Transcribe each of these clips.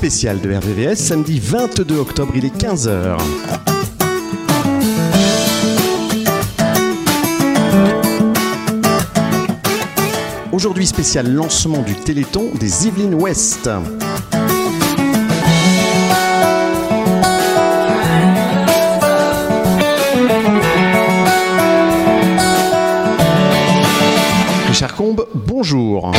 spécial de RVVS, samedi 22 octobre, il est 15h. Aujourd'hui spécial lancement du Téléthon des Yvelines Ouest. Richard Combe, bonjour.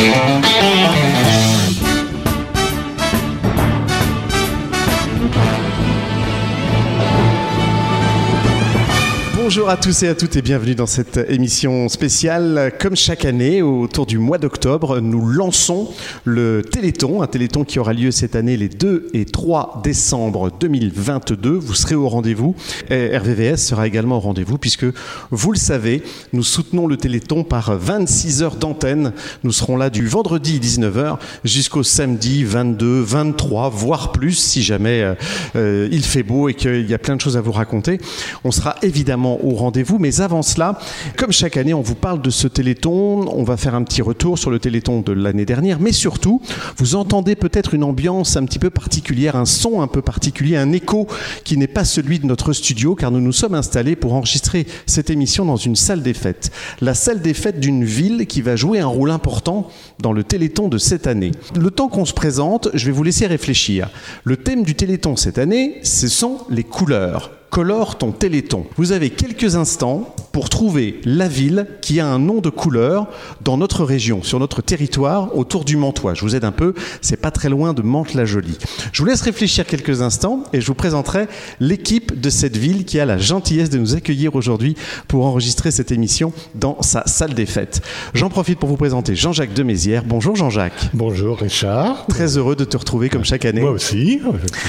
Bonjour à tous et à toutes et bienvenue dans cette émission spéciale. Comme chaque année, autour du mois d'octobre, nous lançons le Téléthon, un Téléthon qui aura lieu cette année les 2 et 3 décembre 2022. Vous serez au rendez-vous. RVVS sera également au rendez-vous puisque, vous le savez, nous soutenons le Téléthon par 26 heures d'antenne. Nous serons là du vendredi 19h jusqu'au samedi 22, 23, voire plus si jamais euh, il fait beau et qu'il y a plein de choses à vous raconter. On sera évidemment au rendez-vous. Mais avant cela, comme chaque année, on vous parle de ce Téléthon. On va faire un petit retour sur le Téléthon de l'année dernière. Mais surtout, vous entendez peut-être une ambiance un petit peu particulière, un son un peu particulier, un écho qui n'est pas celui de notre studio, car nous nous sommes installés pour enregistrer cette émission dans une salle des fêtes. La salle des fêtes d'une ville qui va jouer un rôle important dans le Téléthon de cette année. Le temps qu'on se présente, je vais vous laisser réfléchir. Le thème du Téléthon cette année, ce sont les couleurs colore ton téléthon. Vous avez quelques instants pour trouver la ville qui a un nom de couleur dans notre région, sur notre territoire, autour du Mantois. Je vous aide un peu, c'est pas très loin de Mantes-la-Jolie. Je vous laisse réfléchir quelques instants et je vous présenterai l'équipe de cette ville qui a la gentillesse de nous accueillir aujourd'hui pour enregistrer cette émission dans sa salle des fêtes. J'en profite pour vous présenter Jean-Jacques Demézières. Bonjour Jean-Jacques. Bonjour Richard. Très heureux de te retrouver comme chaque année. Moi aussi,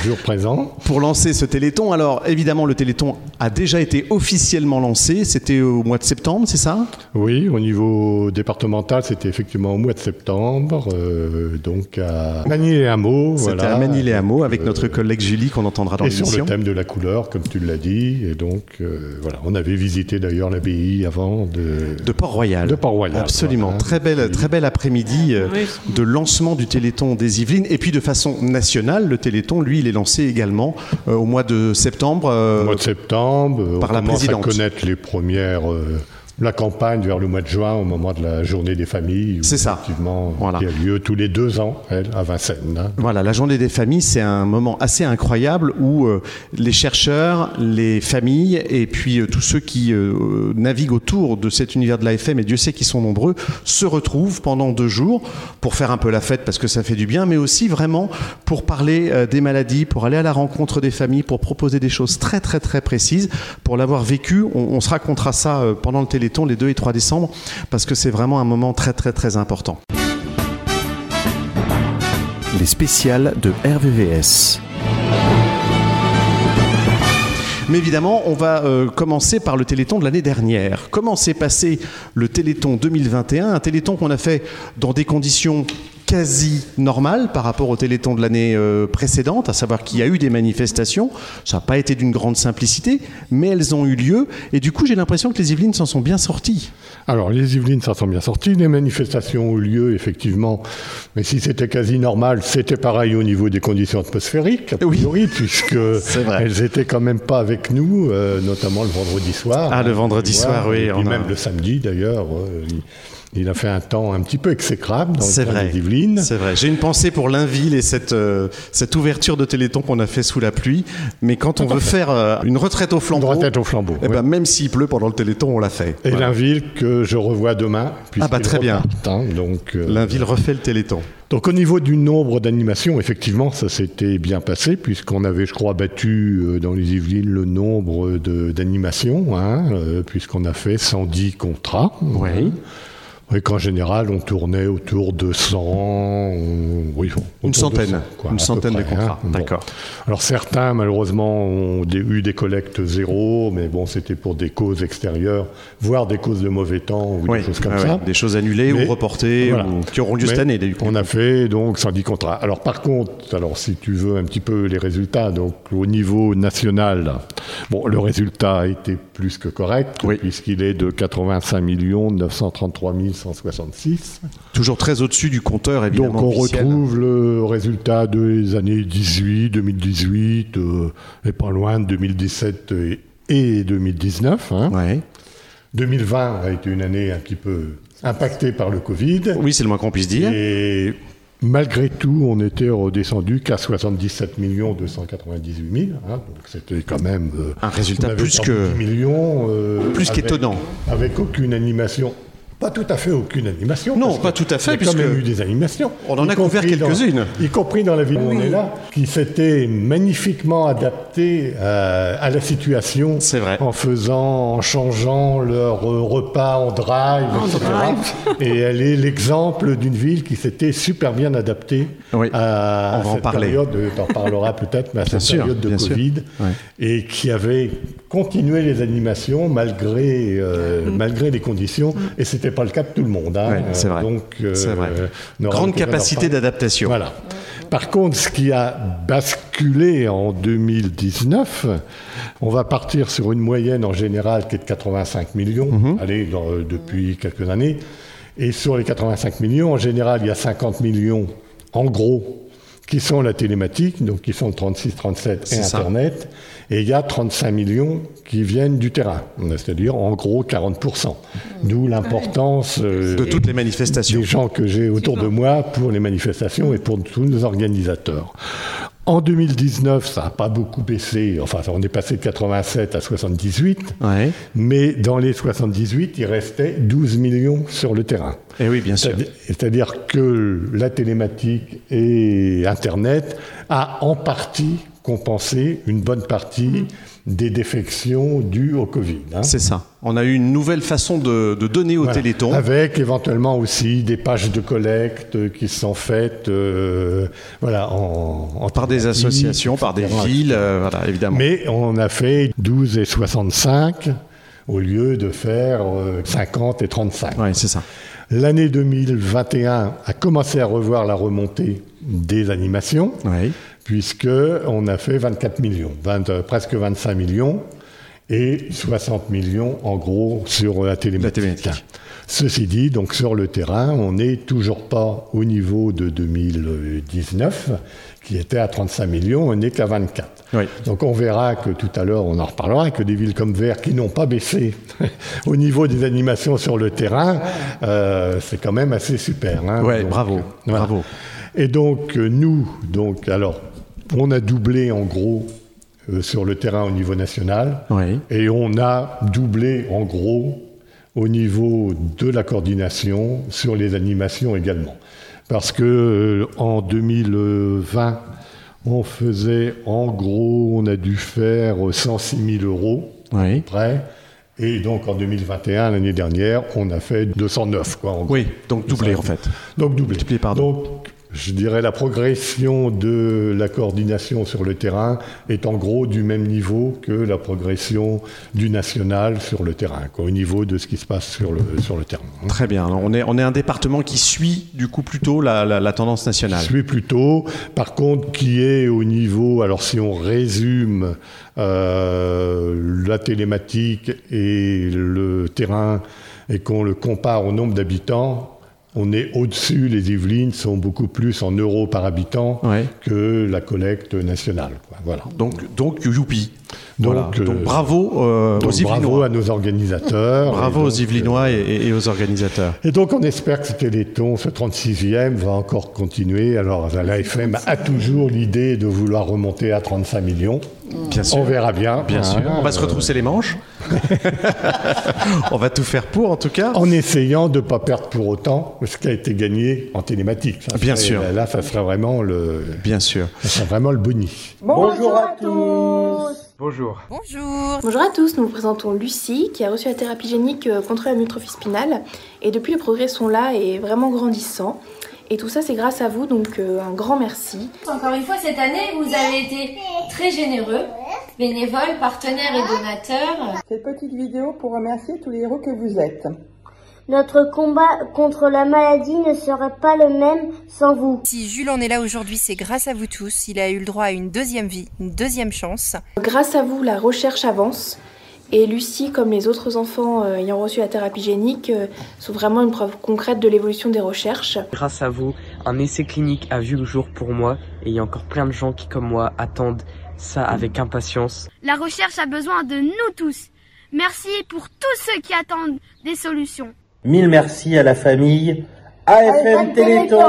toujours présent. Pour lancer ce téléthon, alors évidemment le Téléthon a déjà été officiellement lancé. C'était au mois de septembre, c'est ça? Oui, au niveau départemental, c'était effectivement au mois de septembre, euh, donc à Manille-les-Hameaux. C'était voilà. à Manille-les-Hameaux avec notre collègue Julie qu'on entendra dans Et sur l'émission. le thème de la couleur, comme tu l'as dit. Et donc, euh, voilà, on avait visité d'ailleurs l'abbaye avant de... De Port-Royal. De Port-Royal, Absolument. voilà. Très belle, très bel après-midi euh, de lancement du Téléthon des Yvelines. Et puis de façon nationale, le Téléthon, lui, il est lancé également euh, au mois de septembre. Euh, Au mois de septembre, euh, par on la commence présidente. à connaître les premières... la campagne vers le mois de juin, au moment de la journée des familles. C'est ça. Effectivement, Voilà. qui a lieu tous les deux ans, elle, à Vincennes. hein. Voilà, la journée des familles, c'est un moment assez incroyable où euh, les chercheurs, les familles et puis euh, tous ceux qui euh, naviguent autour de cet univers de l'AFM, et Dieu sait qu'ils sont nombreux, se retrouvent pendant deux jours pour faire un peu la fête parce que ça fait du bien, mais aussi vraiment pour parler des maladies, pour aller à la rencontre des familles, pour proposer des choses très très très précises. Pour l'avoir vécu, on, on se racontera ça pendant le Les 2 et 3 décembre parce que c'est vraiment un moment très très très important. Les spéciales de RVVS. Mais évidemment, on va euh, commencer par le Téléthon de l'année dernière. Comment s'est passé le Téléthon 2021 Un Téléthon qu'on a fait dans des conditions quasi normales par rapport au Téléthon de l'année euh, précédente, à savoir qu'il y a eu des manifestations. Ça n'a pas été d'une grande simplicité, mais elles ont eu lieu. Et du coup, j'ai l'impression que les Yvelines s'en sont bien sorties. Alors, les Yvelines s'en sont bien sorties. Les manifestations ont eu lieu, effectivement. Mais si c'était quasi normal, c'était pareil au niveau des conditions atmosphériques, a Oui. puisque elles étaient quand même pas avec nous, euh, notamment le vendredi soir. Ah, le vendredi soir, oui, Et a- même le samedi, d'ailleurs. euh, il, a fait un temps un petit peu exécrable dans le coin vrai. des Yvelines. C'est vrai. J'ai une pensée pour l'Inville et cette, euh, cette ouverture de Téléthon qu'on a fait sous la pluie. Mais quand on veut faire euh, une retraite au flambeau, Une retraite au flambeau, eh ben, même s'il pleut pendant le Téléthon, on l'a fait. Et Voilà. l'Inville que je revois demain. Ah bah, très bien. hein, donc, euh, L'Inville refait le Téléthon. Donc au niveau du nombre d'animations, effectivement, ça s'était bien passé, puisqu'on avait, je crois, battu euh, dans les Yvelines le nombre d'animations, hein, puisqu'on a fait 110 contrats. Oui. Et qu'en général, on tournait autour de 100, euh, oui, Une centaine. 100, quoi, Une centaine de contrats. hein. Bon. D'accord. Alors certains, malheureusement, ont des- eu des collectes zéro, mais bon, c'était pour des causes extérieures, voire des causes de mauvais temps ou Oui. des choses comme Ah ça. Des choses annulées Mais- ou reportées voilà. ou qui auront lieu cette Mais année. du coup. On a fait donc 110 contrats. Alors par contre, alors si tu veux un petit peu les résultats, donc au niveau national, bon, le résultat a été plus que correct Oui. puisqu'il est de 85 933 266. Toujours très au-dessus du compteur, évidemment. Donc on retrouve le résultat des années 18, 2018, euh, et pas loin de 2017 et, 2019. Hein. 2020 a été une année un petit peu impactée par le Covid. Oui, c'est le moins qu'on puisse dire. Et Malgré tout, on était redescendu qu'à 77 298 000. Hein, donc c'était quand même euh, un résultat plus que millions, euh, plus qu'étonnant, avec aucune animation pas tout à fait aucune animation. Non, pas tout à fait. Il y a quand même eu des animations. On en a couvert quelques-unes. Y compris dans la ville où on est là, qui s'étaient magnifiquement adaptés euh, à, la situation. C'est vrai. En faisant, en changeant leur euh, repas en drive, etc. Et elle est l'exemple d'une ville qui s'était super bien adaptée à, on va cette en période, t'en parlera peut-être, mais à cette période de Covid. Et qui avait continué les animations malgré, euh, mm. malgré les conditions. Et c'était pas le cas de tout le monde. Hein. c'est vrai. Donc, euh, grande capacité d'adaptation. Voilà. Par contre, ce qui a basculé en 2019, on va partir sur une moyenne en général qui est de 85 millions, mhm. allez, euh, depuis quelques années. Et sur les 85 millions, en général, il y a 50 millions, en gros, qui sont la télématique, donc qui sont 36-37 et Internet, et il y a 35 millions qui viennent du terrain, c'est-à-dire en gros 40%. D'où l'importance euh, de toutes les manifestations. Des gens que j'ai autour de moi pour les manifestations et pour tous nos organisateurs. En 2019, ça n'a pas beaucoup baissé. Enfin, on est passé de 87 à 78. Mais dans les 78, il restait 12 millions sur le terrain. Et eh oui, bien sûr. C'est-à-dire que la télématique et Internet a en partie compensé une bonne partie des défections dues au Covid. Hein. C'est ça. On a eu une nouvelle façon de, donner au Téléthon. Avec éventuellement aussi des pages de collecte qui sont faites euh, voilà, en, par des associations, par des villes, euh, voilà, évidemment. Mais on a fait 12 et 65 au lieu de faire 50 euh, et 35. Oui, c'est ça. L'année 2021 a commencé à revoir la remontée des animations. Oui puisqu'on a fait 24 millions, euh, presque 25 millions, et 60 millions en gros sur la télémétrie. Ceci dit, donc sur le terrain, on n'est toujours pas au niveau de 2019, qui était à 35 millions, on n'est qu'à 24. Donc on verra que tout à l'heure, on en reparlera, que des villes comme Vert qui n'ont pas baissé au niveau des animations sur le terrain, euh, c'est quand même assez super. Hein. Oui, bravo, bravo. Et donc nous, donc alors on a doublé en gros euh, sur le terrain au niveau national et on a doublé en gros au niveau de la coordination sur les animations également. Parce que euh, en 2020, on faisait en gros, on a dû faire 106 000 euros près. Et donc en 2021, l'année dernière, on a fait 209. Quoi, oui, donc doublé en fait. Donc doublé. Multiplié pardon. Donc je dirais la progression de la coordination sur le terrain est en gros du même niveau que la progression du national sur le terrain, au niveau de ce qui se passe sur le, sur le terrain. Très bien. on, est, on est un département qui suit du coup plutôt la, la, tendance nationale. Qui suit plutôt, par contre, qui est au niveau, alors si on résume euh, la télématique et le terrain et qu'on le compare au nombre d'habitants, on est au-dessus, les Yvelines sont beaucoup plus en euros par habitant que la collecte nationale. Voilà. Donc, donc youpi. Donc, donc euh, bravo euh, aux Yvelinois. Bravo à nos organisateurs. bravo aux Yvelinois euh, et, aux organisateurs. Et donc on espère que ce Téléthon, ce 36e, va encore continuer. Alors l'AFM a toujours l'idée de vouloir remonter à 35 millions. Bien sûr. On verra bien. Bien sûr. On va se retrousser les manches. on va tout faire pour, en tout cas. En essayant de ne pas perdre pour autant ce qui a été gagné en télématique. bien sûr. Là, ça serait vraiment le. Bien sûr. Ça serait vraiment le boni. Bonjour à tous. Bonjour. Bonjour. Bonjour à tous, nous vous présentons Lucie qui a reçu la thérapie génique euh, contre la mutrophie spinale et depuis les progrès sont là et vraiment grandissants. Et tout ça c'est grâce à vous, donc euh, un grand merci. Encore une fois, cette année, vous avez été très généreux, bénévoles, partenaires et donateurs. Cette petite vidéo pour remercier tous les héros que vous êtes. Notre combat contre la maladie ne serait pas le même sans vous. Si Jules en est là aujourd'hui, c'est grâce à vous tous. Il a eu le droit à une deuxième vie, une deuxième chance. Grâce à vous, la recherche avance. Et Lucie, comme les autres enfants euh, ayant reçu la thérapie génique, euh, sont vraiment une preuve concrète de l'évolution des recherches. Grâce à vous, un essai clinique a vu le jour pour moi et il y a encore plein de gens qui, comme moi, attendent ça avec impatience. La recherche a besoin de nous tous. Merci pour tous ceux qui attendent des solutions. Mille merci à la famille AFM Téléthon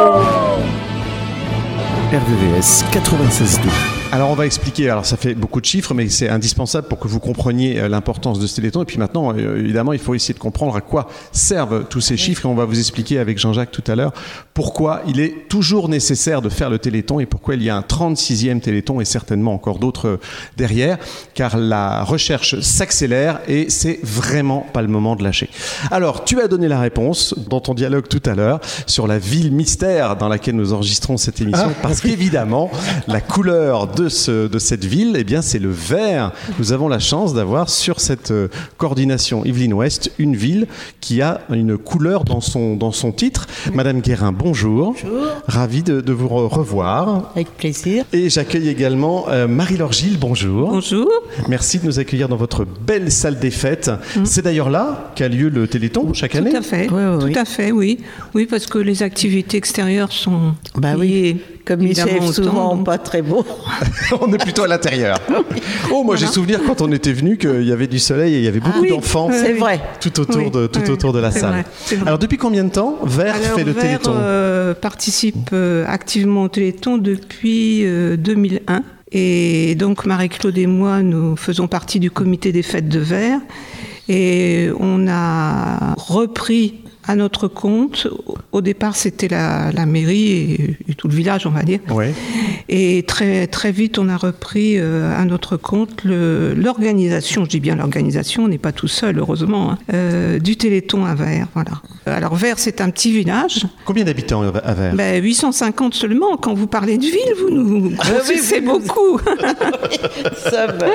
RVVS 96.2. Alors on va expliquer, alors ça fait beaucoup de chiffres, mais c'est indispensable pour que vous compreniez euh, l'importance de ce téléthon. Et puis maintenant, euh, évidemment, il faut essayer de comprendre à quoi servent tous ces chiffres. Et on va vous expliquer avec Jean-Jacques tout à l'heure pourquoi il est toujours nécessaire de faire le téléthon et pourquoi il y a un 36e téléthon et certainement encore d'autres euh, derrière, car la recherche s'accélère et c'est vraiment pas le moment de lâcher. Alors, tu as donné la réponse dans ton dialogue tout à l'heure sur la ville mystère dans laquelle nous enregistrons cette émission, Ah, parce qu'évidemment, la couleur de, ce, de cette ville, eh bien, c'est le vert. Nous avons la chance d'avoir sur cette euh, coordination Yveline Ouest une ville qui a une couleur dans son, dans son titre. Madame Guérin, bonjour. Bonjour. Ravi de, de vous re- revoir. Avec plaisir. Et j'accueille également euh, Marie-Laure Gilles, bonjour. Bonjour. Merci de nous accueillir dans votre belle salle des fêtes. C'est d'ailleurs là qu'a lieu le Téléthon chaque année Tout à fait. Tout à fait, oui. Oui, parce que les activités extérieures sont Bah liées, Comme il fait souvent pas très beau. on est plutôt à l'intérieur. Oh, moi j'ai souvenir quand on était venu qu'il y avait du soleil et il y avait beaucoup Ah oui, d'enfants oui, C'est vrai. tout autour Oui, de tout oui, autour de la salle. vrai, c'est vrai. Alors depuis combien de temps Vert Alors, fait le Vert, Téléthon euh, participe euh, activement au Téléthon depuis euh, 2001. Et donc, Marie-Claude et moi, nous faisons partie du comité des fêtes de Vert. Et on a repris à notre compte. Au départ, c'était la, la mairie et, et tout le village, on va dire. Ouais. Et très, très vite, on a repris euh, à notre compte l'organisation, je dis bien l'organisation, on n'est pas tout seul, heureusement, hein, euh, du Téléthon à Vert. Voilà. Alors, Vert, c'est un petit village. Combien d'habitants à Vert? Ben, 850 seulement. Quand vous parlez de ville, vous nous grossissez beaucoup. Ça va.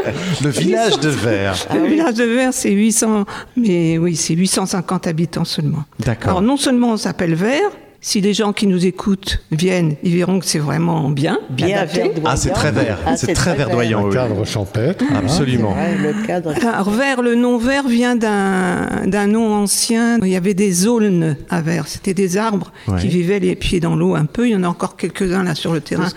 Le village de Vert. Le village de Vert, c'est 800, mais oui, c'est 850 habitants seulement. Alors non seulement on s'appelle Vert, si les gens qui nous écoutent viennent, ils verront que c'est vraiment bien, Bien adapté. verdoyant. Ah, c'est très vert. Ah, c'est très verdoyant. Oui. cadre champêtre. Absolument. Ouais, le cadre. Alors, vert, le nom vert vient d'un d'un nom ancien. Il y avait des aulnes à vert. C'était des arbres Ouais. qui vivaient les pieds dans l'eau un peu. Il y en a encore quelques-uns là sur le terrain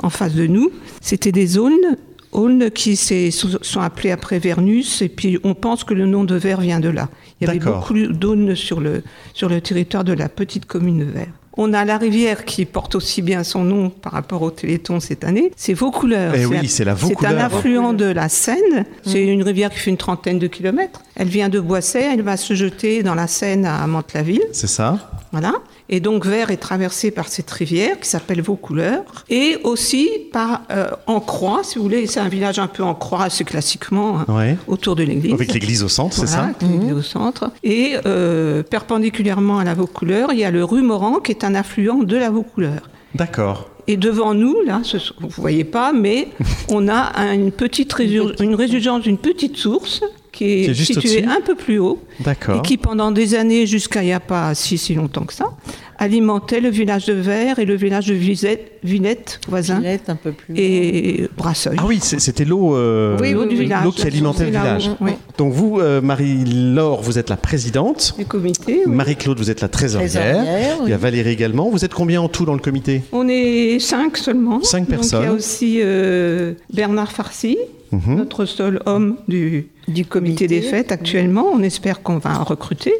en face de nous. C'était des aulnes. Aulnes qui sont appelés après Vernus, et puis on pense que le nom de Vert vient de là. Il y avait beaucoup d'aulnes sur le, sur le territoire de la petite commune de Vert. On a la rivière qui porte aussi bien son nom par rapport au Téléthon cette année. C'est Vaucouleurs. Eh C'est oui, un- c'est la C'est un affluent de la Seine. C'est une rivière qui fait une trentaine de kilomètres. Elle vient de Boisset, elle va se jeter dans la Seine à Mantes-la-Ville. C'est ça Voilà. Et donc Vert est traversé par cette rivière qui s'appelle Vaucouleurs et aussi par euh, en croix, si vous voulez. C'est un village un peu en croix, assez classiquement, hein, Ouais. autour de l'église. Avec l'église au centre, c'est ça? avec l'église au centre. Et euh, perpendiculairement à la Vaucouleur, il y a le rue Moran qui est un affluent de la Vaucouleur. D'accord. Et devant nous, là, ce, vous voyez pas, mais on a un- une petite résur- une résurgence d'une petite source qui est, au-dessus un peu plus haut. Et qui pendant des années, jusqu'à il n'y a pas si si longtemps que ça, alimentait le village de Vert et le village de Villette, Villette voisin, Villette, un peu plus. et Brasseuil. Ah oui, c'était l'eau euh, Oui, l'eau du village. l'eau qui alimentait le village. oui. Donc vous, euh, Marie-Laure, vous êtes la présidente. Du comité. oui. Marie-Claude, vous êtes la trésorière. Trésorière, oui. Il y a Valérie également. Vous êtes combien en tout dans le comité? On est cinq seulement. Cinq Donc, il y personnes. a aussi euh, Bernard Farcy, Mhm. notre seul homme du, Du comité des fêtes actuellement. On espère qu'on va en recruter.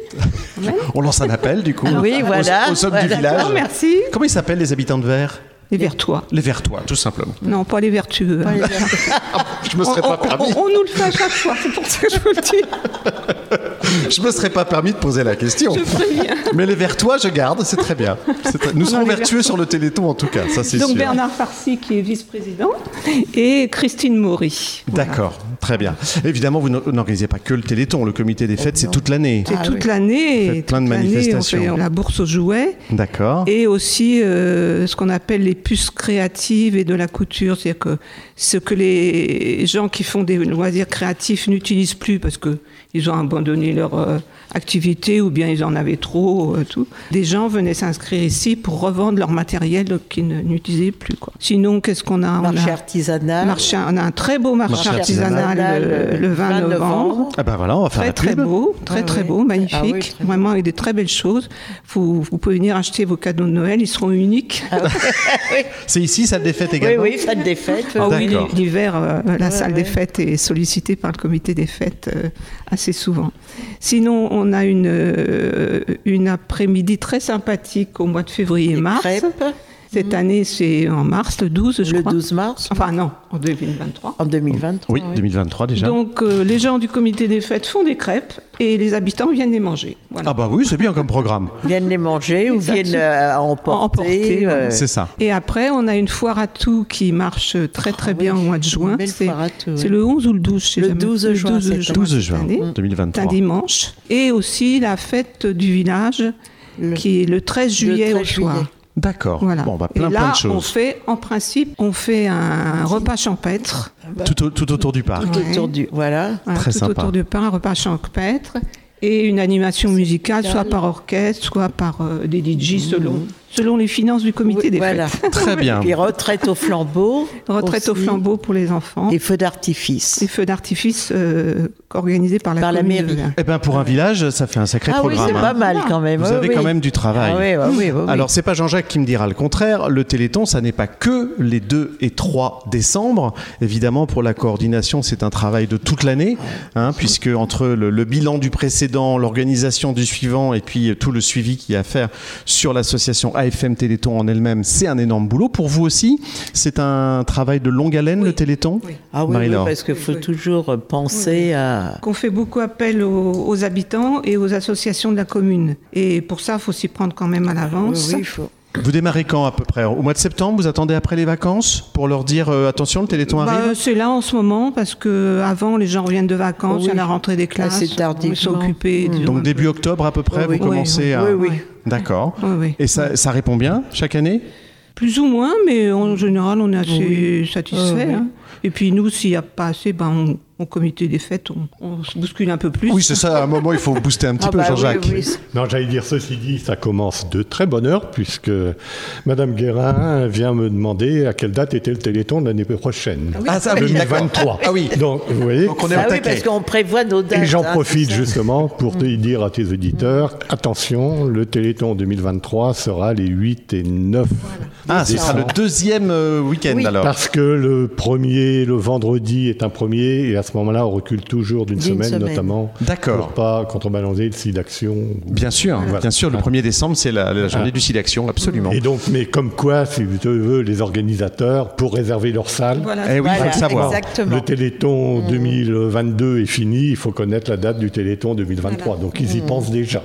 On lance un appel du coup. Oui, au- voilà. Au, du village. Ah, merci. Comment ils s'appellent les habitants de Vert? Les Vertois. Les Vertois, tout simplement. Non, pas les vertueux. Pas les verts. Je me serais on, pas permis. on- on nous le fait à chaque fois, c'est pour ça que je vous le dis. Je me serais pas permis de poser la question. Je préviens. Mais les Vertois, je garde, c'est très bien. Très- Nous serons vertueux Vertois. sur le Téléthon en tout cas, ça c'est Donc. Bernard Farcy qui est vice-président et Christine Maury. Voilà. D'accord, très bien. Évidemment, vous n'organisez pas que le Téléthon. Le comité des fêtes, c'est toute l'année. C'est Ah toute oui. l'année. Faites et plein de manifestations. On fait la bourse aux jouets D'accord. et aussi euh, ce qu'on appelle les puces créatives et de la couture. C'est-à-dire que ce que les gens qui font des loisirs créatifs n'utilisent plus parce que ils ont abandonné leur euh, activité ou bien ils en avaient trop, euh, tout. Des gens venaient s'inscrire ici pour revendre leur matériel qu'ils ne- n'utilisaient plus. Quoi. Sinon, qu'est-ce qu'on a? Marché on a, artisanal. marché- on a un très beau marché, Marché artisanal, artisanal, le, le 20 novembre. Ah ben voilà, on va faire Très très beau, très Ouais, très ouais. beau, magnifique, Ah oui, très beau. vraiment avec des très belles choses. Vous, vous pouvez venir acheter vos cadeaux de Noël, ils seront uniques. C'est ici, salle des fêtes Oui, également oui, fête des fêtes. Ah oui, l'hiver, euh, la Ouais, salle ouais. des fêtes est sollicitée par le comité des fêtes euh, assez souvent. Sinon, on a une, euh, une après-midi très sympathique au mois de février-mars. Cette année, c'est en mars, le 12, je Le crois. 12 mars Enfin, non, en 2023. en 2023. Oui, 2023 déjà. Donc, euh, les gens du comité des fêtes font des crêpes et les habitants viennent les manger. Voilà. Ah bah oui, c'est bien comme programme. Viennent les manger ou viennent euh, emporter. Emporter, euh, C'est ça. Et après, on a une foire à tout qui marche très très bien oui, au mois de juin. C'est oui. le 11 ou le 12 je sais Le jamais. 12 juin, cette année. 12 cette juin année. C'est 2023. un dimanche. Et aussi la fête du village Le- qui est le 13 juillet 13 au soir. juillet. D'accord. Voilà. Bon, bah, plein, et là, plein de on choses. fait, en principe, on fait un repas champêtre. Tout, au- tout autour du parc. Tout Ouais. autour du. Voilà. Voilà, Très tout sympa. autour du pain, un repas champêtre. Et une animation musicale, soit par orchestre, soit par euh, des DJ, selon, selon les finances du comité Oui, des voilà. fêtes. Très bien. Puis retraite au flambeau. Retraite au flambeau pour les enfants. Et feux d'artifice. Des feux d'artifice euh, organisés par la, Par la mairie. Eh ben pour un village, ça fait un sacré Ah oui, programme. c'est hein. pas mal quand même. Vous oui, avez oui. quand même du travail. Ah oui, oui, oui, oui, oui. Alors, c'est pas Jean-Jacques qui me dira le contraire. Le Téléthon, ça n'est pas que les 2 et 3 décembre. Évidemment, pour la coordination, c'est un travail de toute l'année, hein, puisque entre le, le bilan du précédent, l'organisation du suivant et puis tout le suivi qu'il y a à faire sur l'association AFM Téléthon en elle-même, c'est un énorme boulot. Pour vous aussi, c'est un travail de longue haleine, le Téléthon Oui. Ah oui, parce qu'il faut Oui. toujours penser à. Qu'on fait beaucoup appel aux, aux habitants et aux associations de la commune. Et pour ça, il faut s'y prendre quand même à Oui, l'avance. oui, il faut. Vous démarrez quand à peu près? Au mois de septembre Vous attendez après les vacances pour leur dire euh, attention, le Téléthon Bah, arrive? c'est là en ce moment parce que avant les gens reviennent de vacances, il y a Oui. la rentrée des classes, Assez ils sont occupés. Mm. Donc début octobre à peu près, Oui, vous commencez Oui, à... Oui, oui. D'accord. Oui, oui. Et ça, ça répond bien chaque année? Plus ou moins, mais en général, on est assez satisfait. Oui. hein. Et puis nous, s'il n'y a pas assez, ben, on- au comité des fêtes, on, on se bouscule un peu plus. Oui, c'est ça, à un moment il faut booster un petit Ah peu bah Jean-Jacques. oui. Non, j'allais dire ceci dit, ça commence de très bonne heure, puisque Madame Guérin vient me demander à quelle date était le Téléthon de l'année prochaine. Ah, ça, oui, d'accord. 2023. Ah oui. Donc, vous voyez. Donc on est Ah oui, parce qu'on prévoit nos dates. Et j'en hein, profite ça. justement pour te dire à tes auditeurs, attention, le Téléthon 2023 sera les 8 et 9 Ah, ce sera le deuxième euh, week-end Oui. alors. Parce que le premier, le vendredi est un premier, et à ce moment-là, on recule toujours d'une semaine, semaine. notamment D'accord. pour pas contrebalancer le site d'action. Bien sûr, Voilà. bien sûr, le 1er décembre c'est la, la journée du site d'action, absolument. Et donc, mais comme quoi, si tu veux, les organisateurs, pour réserver leur salle, Voilà. Eh oui, il faut le savoir. Exactement. le Téléthon 2022 est fini, il faut connaître la date du Téléthon 2023. Donc, ils y pensent déjà.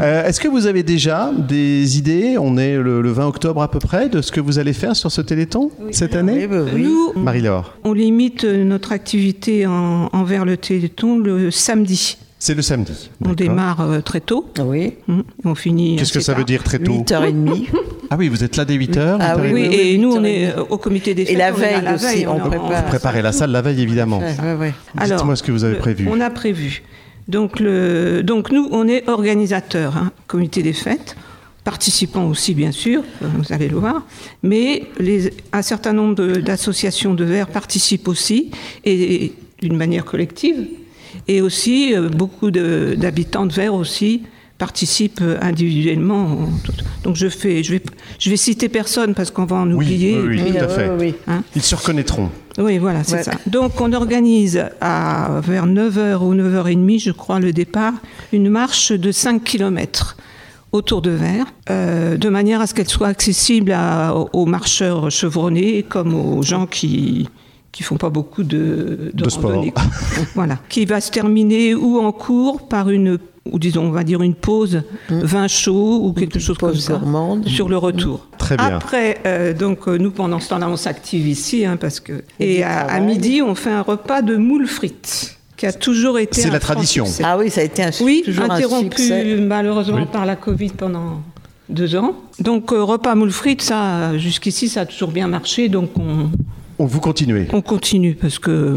Euh, Est-ce que vous avez déjà des idées On est le, le 20 octobre à peu près de ce que vous allez faire sur ce Téléthon cette année? Oui, oui, oui. Nous, Marie-Laure, on limite notre activité en- envers le Téléthon le samedi. c'est le samedi. On démarre euh, très tôt. Oui. hum, On finit. Qu'est-ce que ça veut dire très tôt 8h30. Ah oui, vous êtes là dès 8h Ah oui, Oui, oui, et nous, on 8h30. est euh, au comité des Et fêtes. la on est à veille aussi, on prépare. Préparez la salle la veille évidemment. Ouais. Dites-moi ce que vous avez prévu. On a prévu. Donc, le, donc nous, on est organisateurs, hein, comité des fêtes, participants aussi, bien sûr, euh, vous allez le voir, mais les, un certain nombre d'associations de verts participent aussi, et, et d'une manière collective, et aussi euh, beaucoup d'habitants de verts aussi participent euh, individuellement. Donc je, fais, je, vais, je vais citer personne parce qu'on va en oublier. oui, oui, Oui, tout à fait. oui, oui. Hein Ils se reconnaîtront. oui, voilà, c'est Ouais. ça. Donc, on organise à vers 9h ou 9h30, je crois, le départ, une marche de 5 km autour de Vers, euh, de manière à ce qu'elle soit accessible à- aux marcheurs chevronnés comme aux gens qui qui font pas beaucoup de, De sport. randonnée, voilà, qui va se terminer ou en cours par une ou disons on va dire une pause vin chaud ou quelque chose comme ça gourmande. sur le retour. Très bien. Après, euh, donc euh, nous pendant ce temps-là, on s'active ici, hein, parce que et à, à midi, on fait un repas de moules frites qui a toujours été. C'est un la tradition. succès. Ah oui, ça a été un, Oui, toujours un interrompu succès. malheureusement Oui. par la Covid pendant deux ans. Donc euh, repas moules frites, ça jusqu'ici, ça a toujours bien marché, donc on, On vous continuez. on continue parce que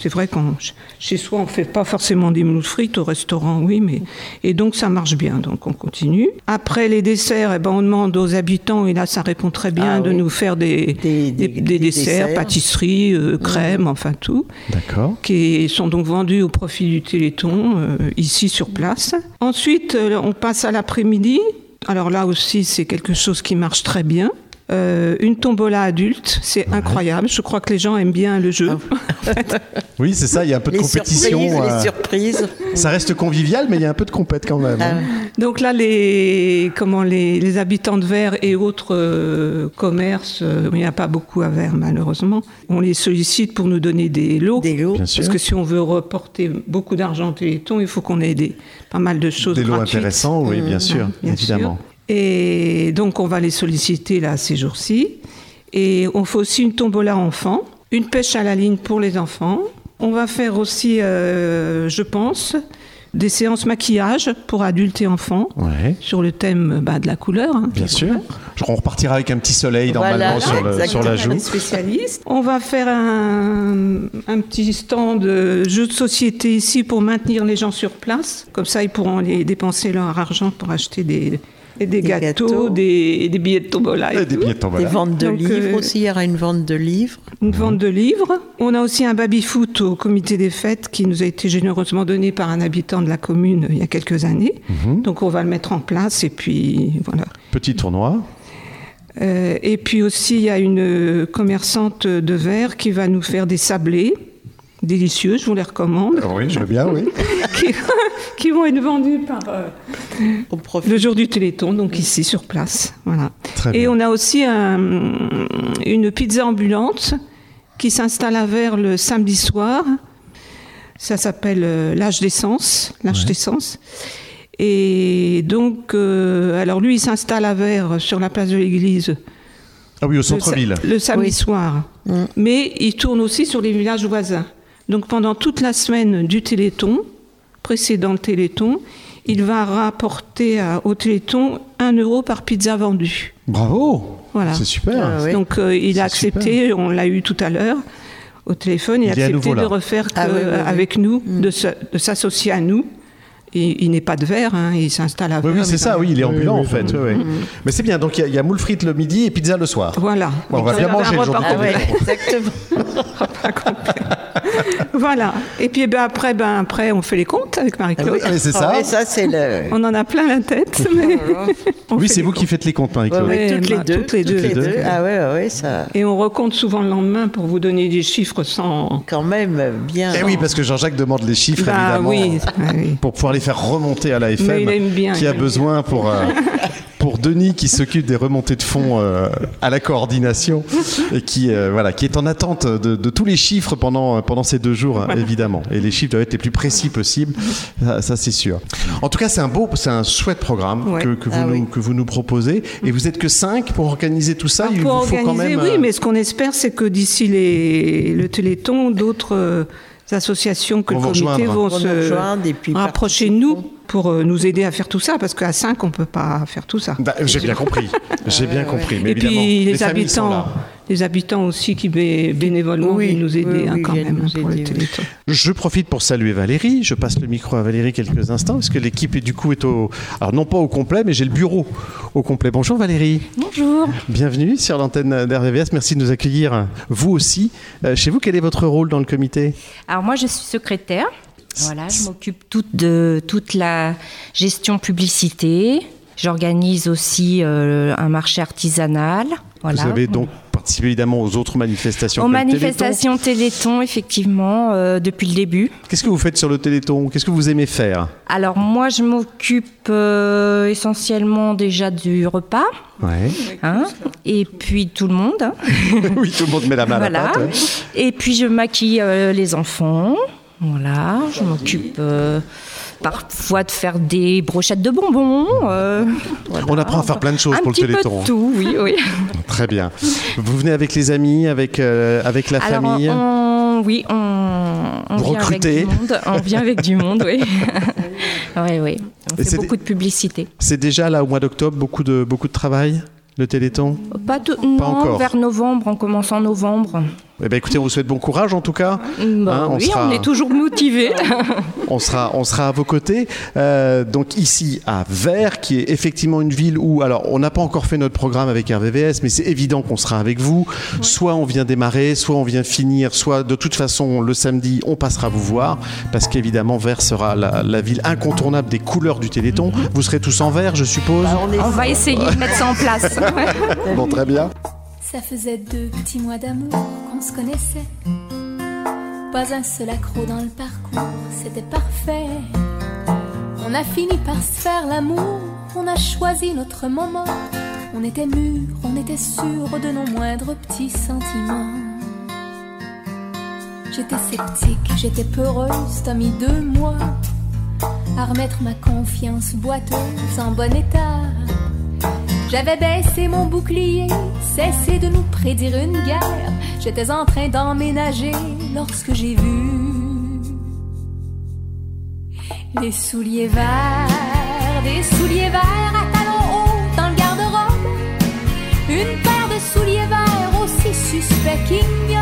c'est vrai qu'on chez soi on fait pas forcément des moules frites au restaurant, oui, mais et donc ça marche bien, donc on continue. Après les desserts, eh ben on demande aux habitants et là ça répond très bien Ah de oui. nous faire des, des, des desserts, desserts. pâtisseries, euh, crèmes, enfin tout, D'accord. qui sont donc vendus au profit du Téléthon euh, ici sur place. Ensuite, euh, on passe à l'après-midi. Alors là aussi, c'est quelque chose qui marche très bien. Euh, une tombola adulte, c'est incroyable. Je crois que les gens aiment bien le jeu. Oui, c'est ça, il y a un peu de Les compétition. surprises, euh, les surprises. Ça reste convivial, mais il y a un peu de compète quand même. hein. Donc là, les, comment, les, les habitants de Vers et autres euh, commerces, euh, il n'y a pas beaucoup à Vers malheureusement, on les sollicite pour nous donner des lots. Des lots. Bien Parce sûr. que si on veut reporter beaucoup d'argent au Téléthon, il faut qu'on ait des, pas mal de choses Des lots gratuites. intéressants, oui, bien sûr, Mmh, bien évidemment. sûr. Et donc, on va les solliciter là ces jours-ci. Et on fait aussi une tombola enfant, une pêche à la ligne pour les enfants. On va faire aussi, euh, je pense, des séances maquillage pour adultes et enfants Ouais. sur le thème bah, de la couleur. hein. Bien sûr. Je- On repartira avec un petit soleil normalement Voilà, sur, le- sur la joue. Les. On va faire un, un petit stand de jeux de société ici pour maintenir les gens sur place. Comme ça, ils pourront aller dépenser leur argent pour acheter des, des, gâteaux, gâteaux. Des, des billets de tombola. Et Et des billets de tombola. Des ventes de Donc, livres euh, aussi. Il y aura une vente de livres. Une vente de livres. On a aussi un baby-foot au comité des fêtes qui nous a été généreusement donné par un habitant de la commune il y a quelques années. Mhm. Donc on va le mettre en place et puis voilà. Petit tournoi. Euh, et puis aussi, il y a une commerçante de verre qui va nous faire des sablés délicieux, je vous les recommande, Ah oui, je veux bien, oui. qui, qui vont être vendus par euh, Au profit. le jour du Téléthon, donc ici sur place. Voilà. Très Et bien. on a aussi un- une pizza ambulante qui s'installe à Verre le samedi soir. Ça s'appelle euh, l'âge d'essence, l'âge d'essence. Et donc, euh, alors lui, il s'installe à Verre sur la place de l'église Ah oui, au le sa- centre-ville. Le, samedi Oui. soir. Mais il tourne aussi sur les villages voisins. Donc pendant toute la semaine du Téléthon, précédent le Téléthon, il va rapporter à- au Téléthon 1 euro par pizza vendue. Bravo. Voilà. C'est super. Ah oui. Donc euh, il a accepté, on l'a eu tout à l'heure au téléphone, il, Il a accepté de refaire que- Ah oui, oui, oui. avec nous, de se- de s'associer à nous. Il n'est pas de verre, hein, il s'installe à Oui, oui, c'est ça, oui, il est ambulant oui, en fait. oui. oui, oui. Mais c'est bien, donc il y a- il y, a moule frites le midi et pizza le soir. Voilà. Bon, on va bien manger le jour du Ah ouais, exactement. voilà. Et puis ben, après, ben, après, on fait les comptes avec Marie-Claude. Ah oui, c'est Ah ça. ouais, ça, c'est le. On en a plein la tête. mais Oui, c'est vous qui faites les comptes, Marie-Claude. ouais, Ouais, toutes, les bah, deux, toutes les deux. Ah ouais, ouais, ça. Et on recompte souvent le lendemain pour vous donner des chiffres sans. Quand même bien. Eh oui, parce que Jean-Jacques demande les chiffres, Bah évidemment, oui, ah oui. pour pouvoir les faire remonter à la Mais FM, il aime bien, qui il a aime besoin pour, euh, pour Denis, qui s'occupe des remontées de fonds euh, à la coordination, et qui, euh, voilà, qui est en attente de, de tous les chiffres pendant, pendant ces deux jours, évidemment. Et les chiffres doivent être les plus précis possibles, ça, ça, c'est sûr. En tout cas, c'est un beau, c'est un chouette programme Ouais. que, que, vous Ah nous, oui. que vous nous proposez. Et vous êtes que cinq pour organiser tout ça. Il pour vous faut quand organiser, même. oui, euh, mais ce qu'on espère, c'est que d'ici les, le Téléthon, d'autres euh, associations que Vont le vous comité rejoindre. vont nous se rejoindre et puis rapprocher de nous pour euh, nous aider à faire tout ça, parce qu'à 5, on ne peut pas faire tout ça. bah, J'ai bien compris. J'ai bien compris. Mais Et évidemment, puis les, habitants, là. Les habitants aussi qui bé- bénévolement Oui, viennent nous aider oui, hein, quand même hein, pour le. Je profite pour saluer Valérie. Je passe le micro à Valérie quelques instants parce que l'équipe est du coup est au, alors non pas au complet, mais j'ai le bureau au complet. Bonjour Valérie. Bonjour. Bienvenue sur l'antenne d'RVVS. Merci de nous accueillir. Vous aussi. Euh, chez vous, quel est votre rôle dans le comité? Alors moi je suis secrétaire. Voilà, je m'occupe toute de toute la gestion publicité. J'organise aussi euh, un marché artisanal. Voilà. Vous avez donc participé évidemment aux autres manifestations. Aux manifestations Téléthon, effectivement, euh, depuis le début. Qu'est-ce que vous faites sur le Téléthon? Qu'est-ce que vous aimez faire? Alors moi, je m'occupe euh, essentiellement déjà du repas, Ouais. hein, et puis tout le monde. hein. oui, tout le monde met la main à voilà. la pâte. ouais. Et puis je maquille euh, les enfants. Voilà, je m'occupe parfois de faire des brochettes de bonbons. euh, voilà. On apprend à faire plein de choses Un pour le petit peu Téléthon. de tout, oui, oui. Très bien. Vous venez avec les amis, avec, euh, avec la Alors, famille? on- oui, on, on Vous vient avec du monde. On vient avec du monde, oui. oui, oui. On fait c'est beaucoup de publicité. C'est déjà là au mois d'octobre beaucoup de, beaucoup de travail, le Téléthon? Pas, tout- non, encore. vers novembre, on commence en novembre. Eh ben, écoutez, on vous souhaite bon courage en tout cas. Bah Hein, oui, on est toujours motivés. on sera, on sera à vos côtés. Euh, donc ici à Vers, qui est effectivement une ville où, alors on n'a pas encore fait notre programme avec RVVS, mais c'est évident qu'on sera avec vous. Soit on vient démarrer, soit on vient finir, soit de toute façon le samedi on passera vous voir, parce qu'évidemment Vers sera la, la ville incontournable des couleurs du Téléthon. Vous serez tous en vert, je suppose? On va essayer de mettre ça en place. bon, très bien. Ça faisait deux petits mois d'amour qu'on se connaissait. Pas un seul accro dans le parcours, c'était parfait. On a fini par se faire l'amour, on a choisi notre moment. On était mûrs, on était sûrs de nos moindres petits sentiments. J'étais sceptique, j'étais peureuse, t'as mis deux mois à remettre ma confiance boiteuse en bon état. J'avais baissé mon bouclier, cessé de nous prédire une guerre. J'étais en train d'emménager lorsque j'ai vu les souliers verts, des souliers verts à talons hauts dans le garde-robe. Une paire de souliers verts aussi suspects qu'ignobles.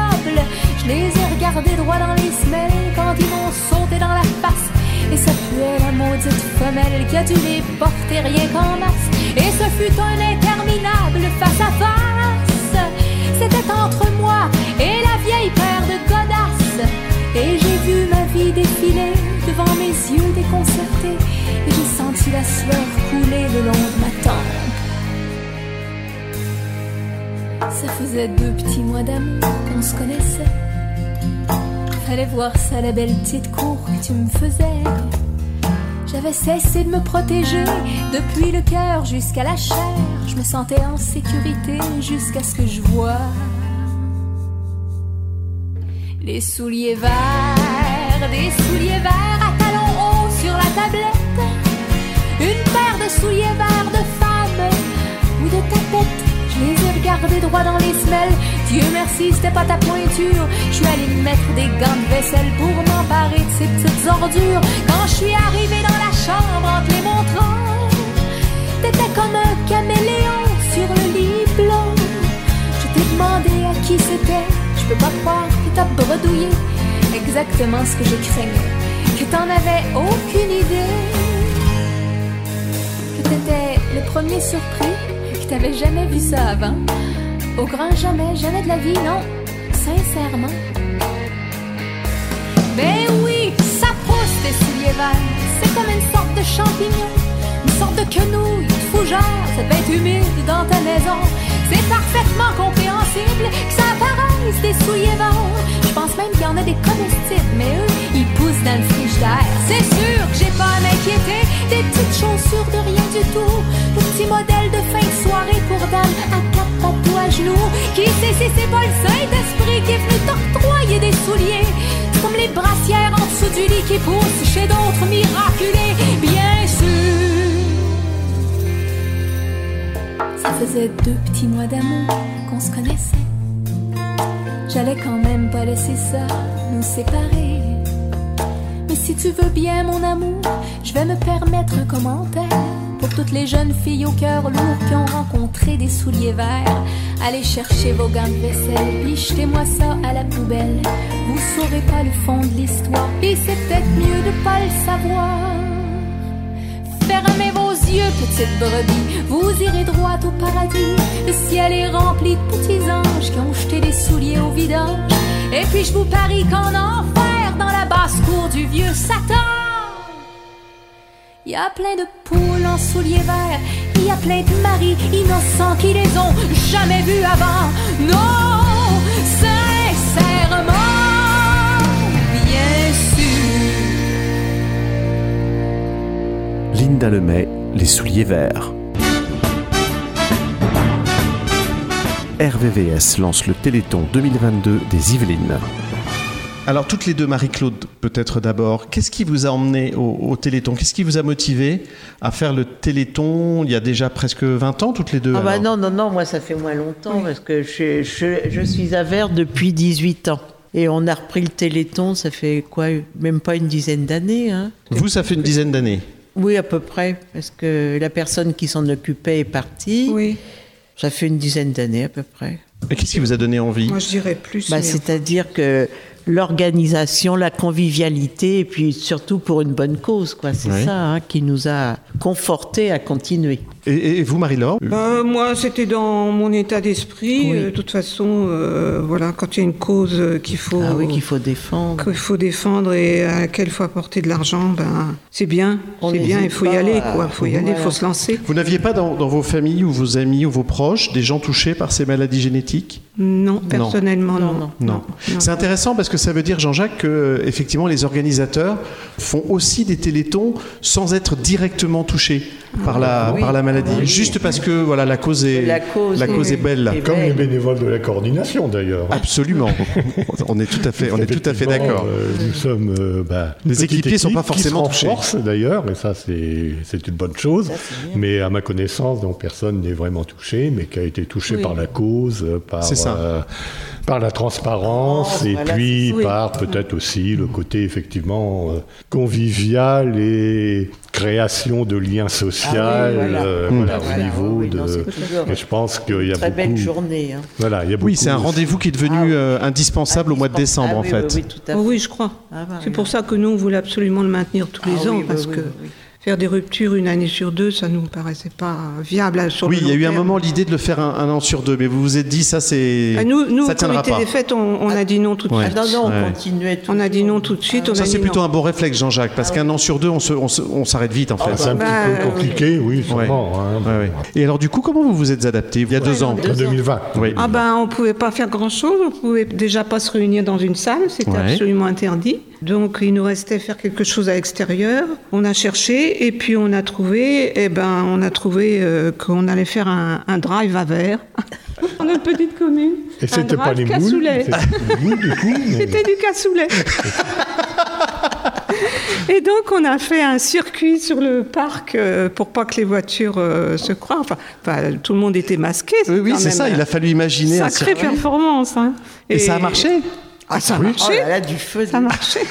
Les ai regardés droit dans les semelles quand ils m'ont sauté dans la face. Et ça puait la maudite femelle qui a dû les porter rien qu'en masse. Et ce fut un interminable face à face. C'était entre moi et la vieille paire de godasses. Et j'ai vu ma vie défiler devant mes yeux déconcertés. Et j'ai senti la sueur couler le long de ma tempe. Ça faisait deux petits mois d'amour qu'on se connaissait. Fallait voir ça, la belle petite cour que tu me faisais. J'avais cessé de me protéger depuis le cœur jusqu'à la chair. Je me sentais en sécurité jusqu'à ce que je vois les souliers verts, des souliers verts à talons hauts sur la tablette. Une paire de souliers verts de femme ou de tapette. Les ai regardés droit dans les semelles. Dieu merci, c'était pas ta pointure. Je suis allée me mettre des gants de vaisselle pour m'emparer de ces petites ordures. Quand je suis arrivée dans la chambre en te les montrant, t'étais comme un caméléon sur le lit blanc. Je t'ai demandé à qui c'était. Je peux pas croire que t'as bredouillé exactement ce que je craignais. Que t'en avais aucune idée. Que t'étais le premier surpris. T'avais jamais vu ça avant. Au grand jamais, jamais de la vie, non. Sincèrement. Mais oui, ça pousse des souliers verts. C'est comme une sorte de champignon. Une sorte de quenouille, de fougère. Ça devait être humide dans ta maison. C'est parfaitement compréhensible que ça des souliers verts. Je pense même qu'il y en a des comestibles, mais eux, ils poussent dans le frigidaire. C'est sûr que j'ai pas à m'inquiéter des petites chaussures de rien du tout. Le petit modèle de fin de soirée pour dame à quatre pattes à genoux. Qui sait si c'est pas le Saint-Esprit qui est venu t'octroyer des souliers? Comme les brassières en dessous du lit qui poussent chez d'autres miraculés, bien sûr. Ça faisait deux petits mois d'amour qu'on se connaissait. J'allais quand même pas laisser ça nous séparer. Mais si tu veux bien, mon amour, je vais me permettre un commentaire. Pour toutes les jeunes filles au cœur lourd qui ont rencontré des souliers verts, allez chercher vos gants de vaisselle, puis jetez-moi ça à la poubelle. Vous saurez pas le fond de l'histoire, et c'est peut-être mieux de pas le savoir. Fermez vos yeux, petite brebis, vous irez droit au paradis. Le ciel est rempli de petits anges qui ont jeté des souliers au vidange. Et puis je vous parie qu'en enfer, dans la basse-cour du vieux Satan, il y a plein de poules en souliers verts, il y a plein de maris innocents qui les ont jamais vus avant. Non, sincèrement, bien sûr. Linda Lemay, Les souliers verts. RVVS lance le Téléthon 2022 des Yvelines. Alors toutes les deux, Marie-Claude, peut-être d'abord, qu'est-ce qui vous a emmené au, au Téléthon? Qu'est-ce qui vous a motivé à faire le Téléthon il y a déjà presque 20 ans, toutes les deux Ah bah non, non, non, moi ça fait moins longtemps parce que je, je- je suis à Vert depuis 18 ans. Et on a repris le Téléthon, ça fait quoi? Même pas une dizaine d'années. Hein Vous, ça fait une dizaine d'années? Oui, à peu près, parce que la personne qui s'en occupait est partie. Oui. Ça fait une dizaine d'années à peu près. Et qu'est-ce qui vous a donné envie? Moi, je dirais plus. Bah, C'est-à-dire que l'organisation, la convivialité, et puis surtout pour une bonne cause, quoi. C'est Oui. ça hein, qui nous a confortés à continuer. Et, et vous, Marie-Laure Bah, moi, c'était dans mon état d'esprit. Oui. Euh, De toute façon, euh, voilà, quand il y a une cause euh, qu'il faut, Ah oui, qu'il faut défendre. qu'il faut défendre et à laquelle il faut apporter de l'argent, ben, c'est bien. On C'est bien, il faut y aller, à- quoi. Il faut y aller, il faut se lancer. Vous n'aviez pas dans, dans vos familles ou vos amis ou vos proches des gens touchés par ces maladies génétiques? Non, personnellement, non. non. Non. C'est intéressant parce que ça veut dire, Jean-Jacques, que effectivement les organisateurs font aussi des télétons sans être directement touchés par la, oui. par la maladie, Oui. juste parce que voilà la cause est La cause est- est belle. est Comme les bénévoles de la coordination d'ailleurs. Absolument. on est tout à fait, on est tout à fait d'accord. euh, nous sommes. euh, bah, Les équipiers sont équipe pas forcément qui se touchés. d'ailleurs, et ça c'est c'est une bonne chose. Mais à ma connaissance, donc personne n'est vraiment touché, mais qui a été touché Oui. par la cause, euh, par C'est ça. euh, par la transparence, et voilà, puis par peut-être aussi le côté effectivement convivial et création de liens sociaux Ah oui, voilà. euh, Mmh. voilà, Voilà, au niveau oui, de. non, c'est toujours et je pense qu'il y a Très beaucoup. belle journée. hein. Voilà, il y a Oui, beaucoup- c'est un rendez-vous qui est devenu Ah oui. euh, indispensable au mois de décembre Ah en oui, fait. Oui, oui, tout à fait. Oh oui, je crois. Ah, bah, C'est pour ça que nous, on voulait absolument le maintenir tous les Ah ans, oui, oui, parce oui, que oui, oui. Faire des ruptures une année sur deux, ça nous paraissait pas viable à- sur Oui, il y a eu un moment l'idée de le faire un, un an sur deux, mais vous vous êtes dit ça c'est Ah, nous, nous ça au tiendra comité pas. des fêtes, on, on a dit non tout de Ouais. Ah suite. non, non, on Ouais. continuait. On a dit non tout de suite. on Ça c'est plutôt non. un bon réflexe, Jean-Jacques, parce qu'un an sur deux, on se- on se- on s'arrête vite en fait. C'est un Bah, petit peu compliqué, oui, sûrement. hein. Ouais, ouais. Et alors du coup, comment vous vous êtes adapté il y a deux ans En 2020. Oui. Ah ben, on pouvait pas faire grand-chose. On pouvait déjà pas se réunir dans une salle. C'était absolument interdit. Donc, il nous restait faire quelque chose à l'extérieur. On a cherché et puis on a trouvé. Eh ben, on a trouvé euh, qu'on allait faire un, un drive à verre. dans notre petite commune. Et Un c'était pas les moules. cassoulet. moules, du coup. mais- C'était du cassoulet. Et donc, on a fait un circuit sur le parc euh, pour pas que les voitures euh, se croient. Enfin, enfin, tout le monde était masqué. Oui, oui, c'est ça. Il a fallu imaginer un Sacrée circuit. performance. hein. Et ça a marché? Ah, ça a Oh marché. là là, du feu. Ça a marché.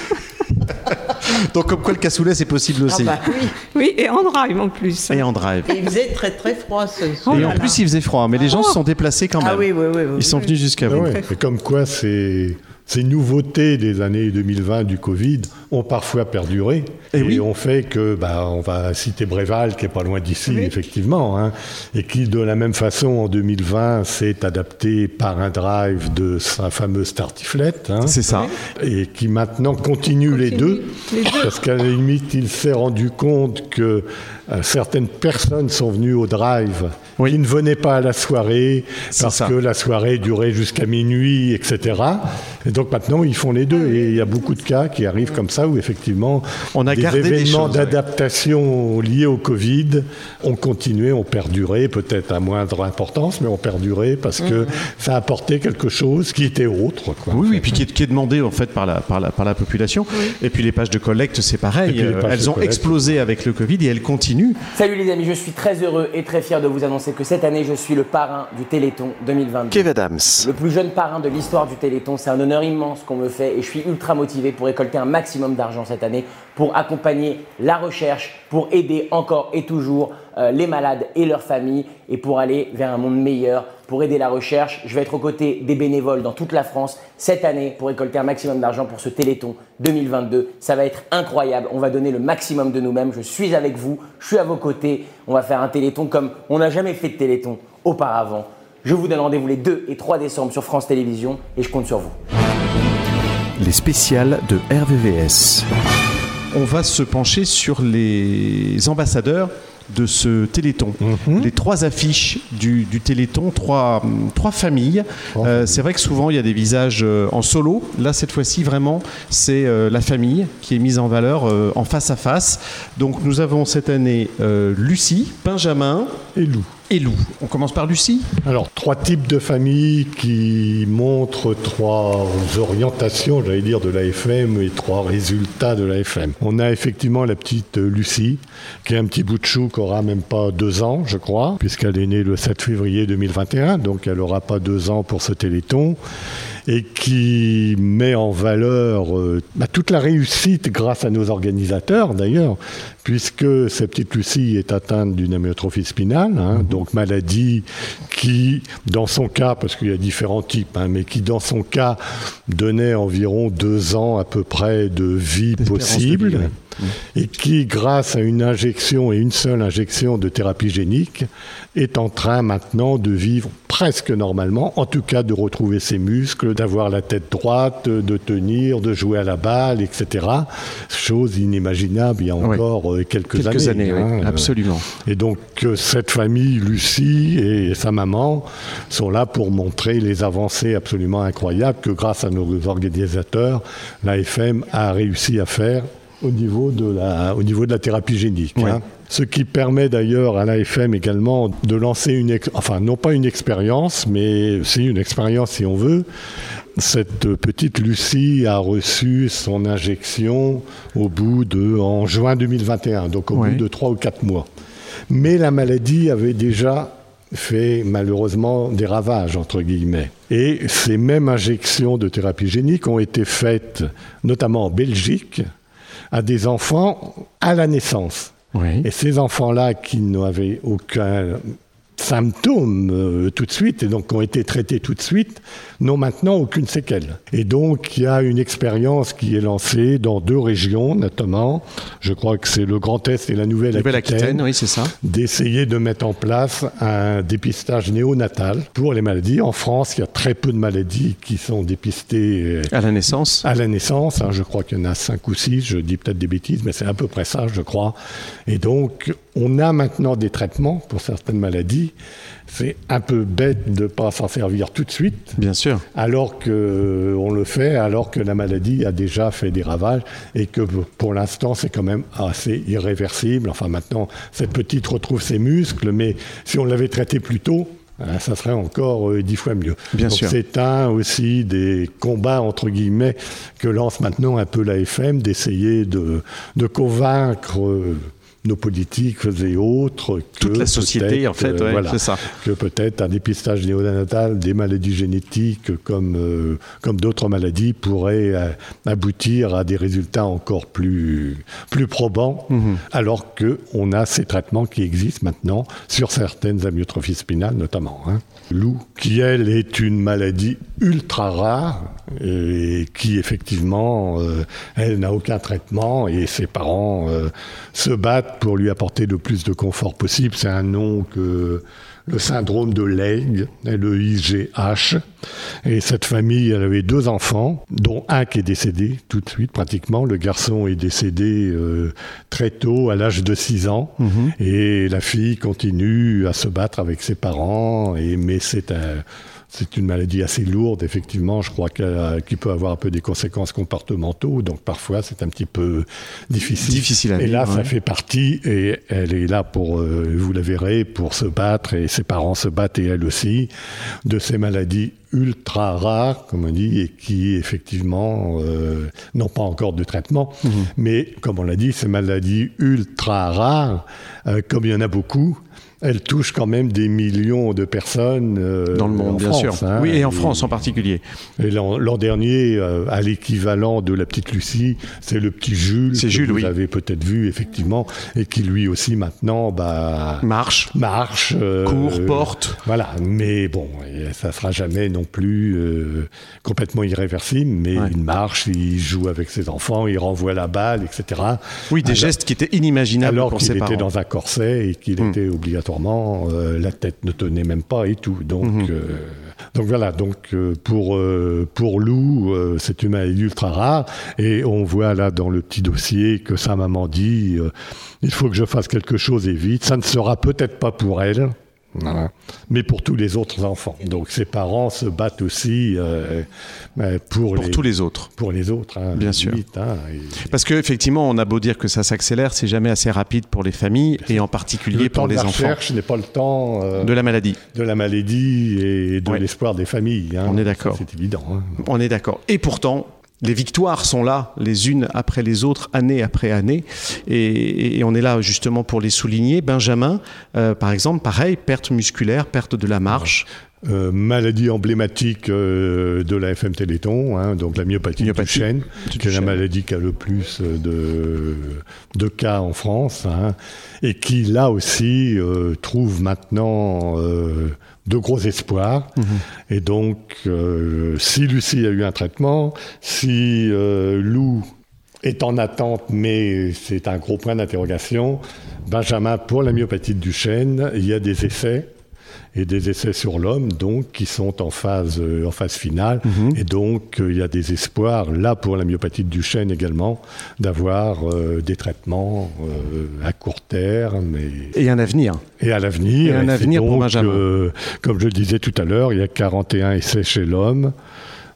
Donc comme quoi le cassoulet c'est possible Ah aussi. bah oui. Oui, et en drive en plus. Et en drive. Et il faisait très très froid ce Oh soir. Et en plus il faisait froid, mais les gens se sont déplacés quand même. Ah oui, oui, oui. oui, Ils sont venus jusqu'à Ah vous. et comme quoi ces, ces nouveautés des années 2020 du Covid ont parfois perduré. Eh Et, oui. ont fait que, bah, on va citer Bréval, qui est pas loin d'ici, effectivement, hein, et qui, de la même façon, en 2020, s'est adapté par un drive de sa fameuse tartiflette. hein, C'est ça. et qui maintenant continue, les deux, Parce qu'à la limite, il s'est rendu compte que certaines personnes sont venues au drive Oui. qui ne venaient pas à la soirée parce ça. que la soirée durait jusqu'à minuit, etc. Et donc maintenant, ils font les deux. Et il y a beaucoup de cas qui arrivent comme ça où effectivement, On a des gardé événements d'adaptation liés au Covid ont continué, ont perduré, peut-être à moindre importance, mais ont perduré parce que ça a apporté quelque chose qui était autre. Quoi. Oui, oui, puis qui est, qui est demandé en fait par la, par la, par la population. Et puis les pages de collecte, c'est pareil. Euh, Elles ont collecte. explosé avec le Covid et elles continuent. Salut les amis, je suis très heureux et très fier de vous annoncer que cette année je suis le parrain du Téléthon 2022. Kev Adams. Le plus jeune parrain de l'histoire du Téléthon, c'est un honneur immense qu'on me fait et je suis ultra motivé pour récolter un maximum d'argent cette année pour accompagner la recherche, pour aider encore et toujours euh, les malades et leurs familles et pour aller vers un monde meilleur, pour aider la recherche. Je vais être aux côtés des bénévoles dans toute la France cette année pour récolter un maximum d'argent pour ce Téléthon 2022. Ça va être incroyable, on va donner le maximum de nous-mêmes. Je suis avec vous, je suis à vos côtés. On va faire un Téléthon comme on n'a jamais fait de Téléthon auparavant. Je vous donne rendez-vous les 2 et 3 décembre sur France Télévisions et je compte sur vous. Les spéciales de RVVS. On va se pencher sur les ambassadeurs de ce Téléthon. Mhm. Les trois affiches du, du Téléthon, trois, trois familles. Euh, c'est vrai que souvent il y a des visages euh, en solo. Là, cette fois-ci, vraiment, c'est euh, la famille qui est mise en valeur en face à face. Donc nous avons cette année Lucie, Benjamin Et Lou. Et Lou. On commence par Lucie. Alors, trois types de familles qui montrent trois orientations, j'allais dire, de l'AFM et trois résultats de l'AFM. On a effectivement la petite Lucie, qui est un petit bout de chou qui aura même pas deux ans, je crois, puisqu'elle est née le 7 février 2021, donc elle aura pas deux ans pour ce téléthon. et qui met en valeur euh, bah, toute la réussite grâce à nos organisateurs d'ailleurs, puisque cette petite Lucie est atteinte d'une amyotrophie spinale, hein, donc maladie qui, dans son cas, parce qu'il y a différents types, hein, mais qui dans son cas donnait environ deux ans à peu près de vie possible. de vie, ouais. Et qui, grâce à une injection et une seule injection de thérapie génique, est en train maintenant de vivre presque normalement, en tout cas de retrouver ses muscles, d'avoir la tête droite, de tenir, de jouer à la balle, etc. Chose inimaginable il y a encore euh, quelques, Quelques années, oui, hein, euh, absolument. et donc euh, cette famille, Lucie et sa maman, sont là pour montrer les avancées absolument incroyables que grâce à nos organisateurs, l'AFM a réussi à faire au niveau de la, au niveau de la thérapie génique. hein. Ce qui permet d'ailleurs à l'AFM également de lancer une, enfin non pas une expérience, mais c'est une expérience si on veut. Cette petite Lucie a reçu son injection au bout de, en juin 2021, donc au bout de trois ou quatre mois. Mais la maladie avait déjà fait malheureusement des ravages, entre guillemets. Et ces mêmes injections de thérapie génique ont été faites, notamment en Belgique, à des enfants à la naissance. Et ces enfants-là qui n'avaient aucun symptôme euh, tout de suite et donc qui ont été traités tout de suite n'ont maintenant aucune séquelle. Et donc il y a une expérience qui est lancée dans deux régions notamment, je crois que c'est le Grand Est et la Nouvelle-Aquitaine, oui, d'essayer de mettre en place un dépistage néonatal pour les maladies. En France, il y a très peu de maladies qui sont dépistées euh, À la naissance. à la naissance. hein. je crois qu'il y en a cinq ou six, je dis peut-être des bêtises, mais c'est à peu près ça, je crois. Et donc, on a maintenant des traitements pour certaines maladies. C'est un peu bête de ne pas s'en servir tout de suite. Bien sûr. Alors que on le fait, alors que la maladie a déjà fait des ravages et que pour l'instant c'est quand même assez irréversible. Enfin maintenant, cette petite retrouve ses muscles, mais si on l'avait traité plus tôt, euh, ça serait encore euh, dix fois mieux. Bien Donc sûr. c'est un aussi des combats entre guillemets que lance maintenant un peu la FM d'essayer de, de convaincre. Nos politiques et autres. Toute que la société, en fait, ouais, voilà, c'est ça. que peut-être un dépistage néonatal des maladies génétiques comme, euh, comme d'autres maladies pourrait euh, aboutir à des résultats encore plus, plus probants, Mhm. alors qu'on a ces traitements qui existent maintenant sur certaines amyotrophies spinales notamment. Hein. Lou, qui elle est une maladie ultra rare et qui effectivement, euh, elle n'a aucun traitement et ses parents euh, se battent pour lui apporter le plus de confort possible. C'est un nom que le syndrome de Leigh, le IGH. Et cette famille, elle avait deux enfants, dont un qui est décédé tout de suite pratiquement. Le garçon est décédé euh, très tôt, à l'âge de 6 ans. Mhm. Et la fille continue à se battre avec ses parents. Et, mais c'est un... C'est une maladie assez lourde, effectivement. Je crois qu'elle a- qu'il peut avoir un peu des conséquences comportementaux. Donc parfois, c'est un petit peu difficile. Difficile à Et là, ça ouais. fait partie, et elle est là pour, euh, vous la verrez, pour se battre, et ses parents se battent, et elle aussi, de ces maladies ultra rares, comme on dit, et qui effectivement euh, n'ont pas encore de traitement. Mhm. Mais comme on l'a dit, ces maladies ultra rares, euh, comme il y en a beaucoup, elles touchent quand même des millions de personnes euh, Dans le monde, en bien France, sûr. hein. oui, et en France en particulier. Et l'an dernier, euh, à l'équivalent de la petite Lucie, c'est le petit Jules. C'est que Jules, vous oui. avez peut-être vu, effectivement, et qui lui aussi maintenant bah, marche, marche, euh, Court, porte. Voilà, mais bon, ça sera jamais non plus complètement irréversible, mais il marche, il joue avec ses enfants, il renvoie la balle, etc. Oui, des Alors- gestes qui étaient inimaginables alors pour qu'il était dans un corset et qu'il Hmm. était euh, la tête ne tenait même pas et tout. Donc, Hmm. euh, donc voilà, donc euh, pour, pour Lou, c'est une maladie ultra rare. Et on voit là dans le petit dossier que sa maman dit il faut que je fasse quelque chose et vite. Ça ne sera peut-être pas pour elle. Voilà. Mais pour tous les autres enfants. Donc ses parents se battent aussi euh, euh, pour, Pour tous les autres. Pour les autres, hein, Bien sûr. hein, et- Parce qu'effectivement, on a beau dire que ça s'accélère, c'est jamais assez rapide pour les familles et en particulier le temps pour de les la enfants. recherche n'est pas le temps euh, De la maladie. de la maladie et de Ouais. l'espoir des familles. hein. On est d'accord. C'est évident. hein. On est d'accord. Et pourtant, les victoires sont là, les unes après les autres, année après année. Et, on est là justement pour les souligner. Benjamin, euh, par exemple, pareil, perte musculaire, perte de la marche. Euh, maladie emblématique euh, de la FM Téléthon, hein, donc la myopathie, Myopathie du chêne, du qui est la maladie qui a le plus de, de cas en France, hein, et qui là aussi euh, trouve maintenant euh, de gros espoirs. Et donc, euh, si Lucie a eu un traitement, si euh, Lou est en attente, mais c'est un gros point d'interrogation, Benjamin, pour la myopathie du chêne, il y a des essais et des essais sur l'homme, donc, qui sont en phase, euh, en phase finale. Et donc, euh, il y a des espoirs, là, pour la myopathie du chêne également, d'avoir euh, des traitements à court terme et, Et un avenir. et à l'avenir. Et un avenir pour donc, Benjamin. euh, comme je le disais tout à l'heure, il y a 41 essais chez l'homme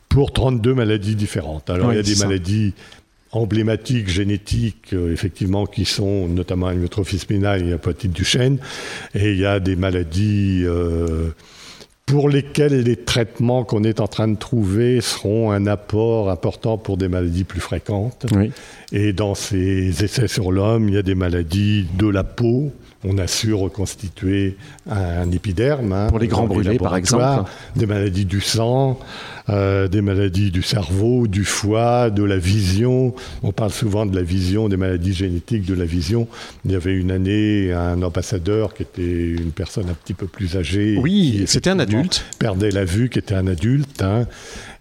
pour 32 maladies différentes. Alors, Oui, il y a des ça. maladies emblématiques, génétiques, euh, effectivement, qui sont notamment la myotrophie spinale et la hépatite du chêne. Et il y a des maladies euh, pour lesquelles les traitements qu'on est en train de trouver seront un apport important pour des maladies plus fréquentes. Oui. Et dans ces essais sur l'homme, il y a des maladies de la peau. On a su reconstituer un épiderme. hein, Pour les grands brûlés, par exemple. Des maladies du sang, euh, des maladies du cerveau, du foie, de la vision. On parle souvent de la vision, des maladies génétiques de la vision. Il y avait une année un ambassadeur qui était une personne un petit peu plus âgée. Oui, c'était un adulte. Perdait la vue, qui était un adulte. hein.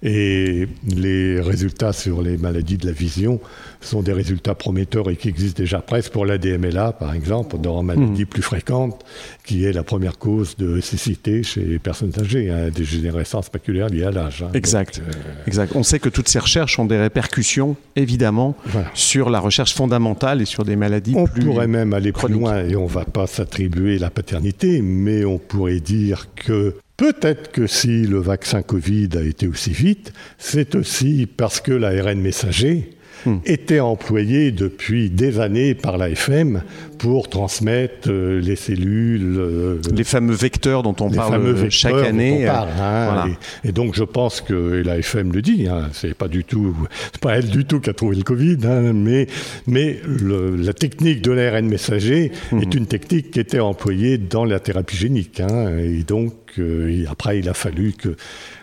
Et les résultats sur les maladies de la vision sont des résultats prometteurs et qui existent déjà presque pour l'ADMLA, par exemple, dans une maladie plus fréquente, qui est la première cause de cécité chez les personnes âgées, hein, dégénérescence maculaire liée à l'âge. hein. Exact. Donc, euh, exact. On sait que toutes ces recherches ont des répercussions, évidemment, sur la recherche fondamentale et sur des maladies On plus. pourrait même aller chroniques. plus loin et on va pas s'attribuer la paternité, mais on pourrait dire que peut-être que si le vaccin Covid a été aussi vite, c'est aussi parce que l'ARN messager Hmm. était employé depuis des années par l'AFM pour transmettre euh, les cellules. euh, Les fameux vecteurs dont on les parle fameux vecteurs chaque dont année. on parle, hein. Voilà. et, et donc je pense que et la FM le dit, hein, c'est pas du tout, c'est pas elle du tout qui a trouvé le Covid, hein, mais mais le- la technique de l'ARN messager Mhm. est une technique qui était employée dans la thérapie génique, hein, et donc euh, et après il a fallu que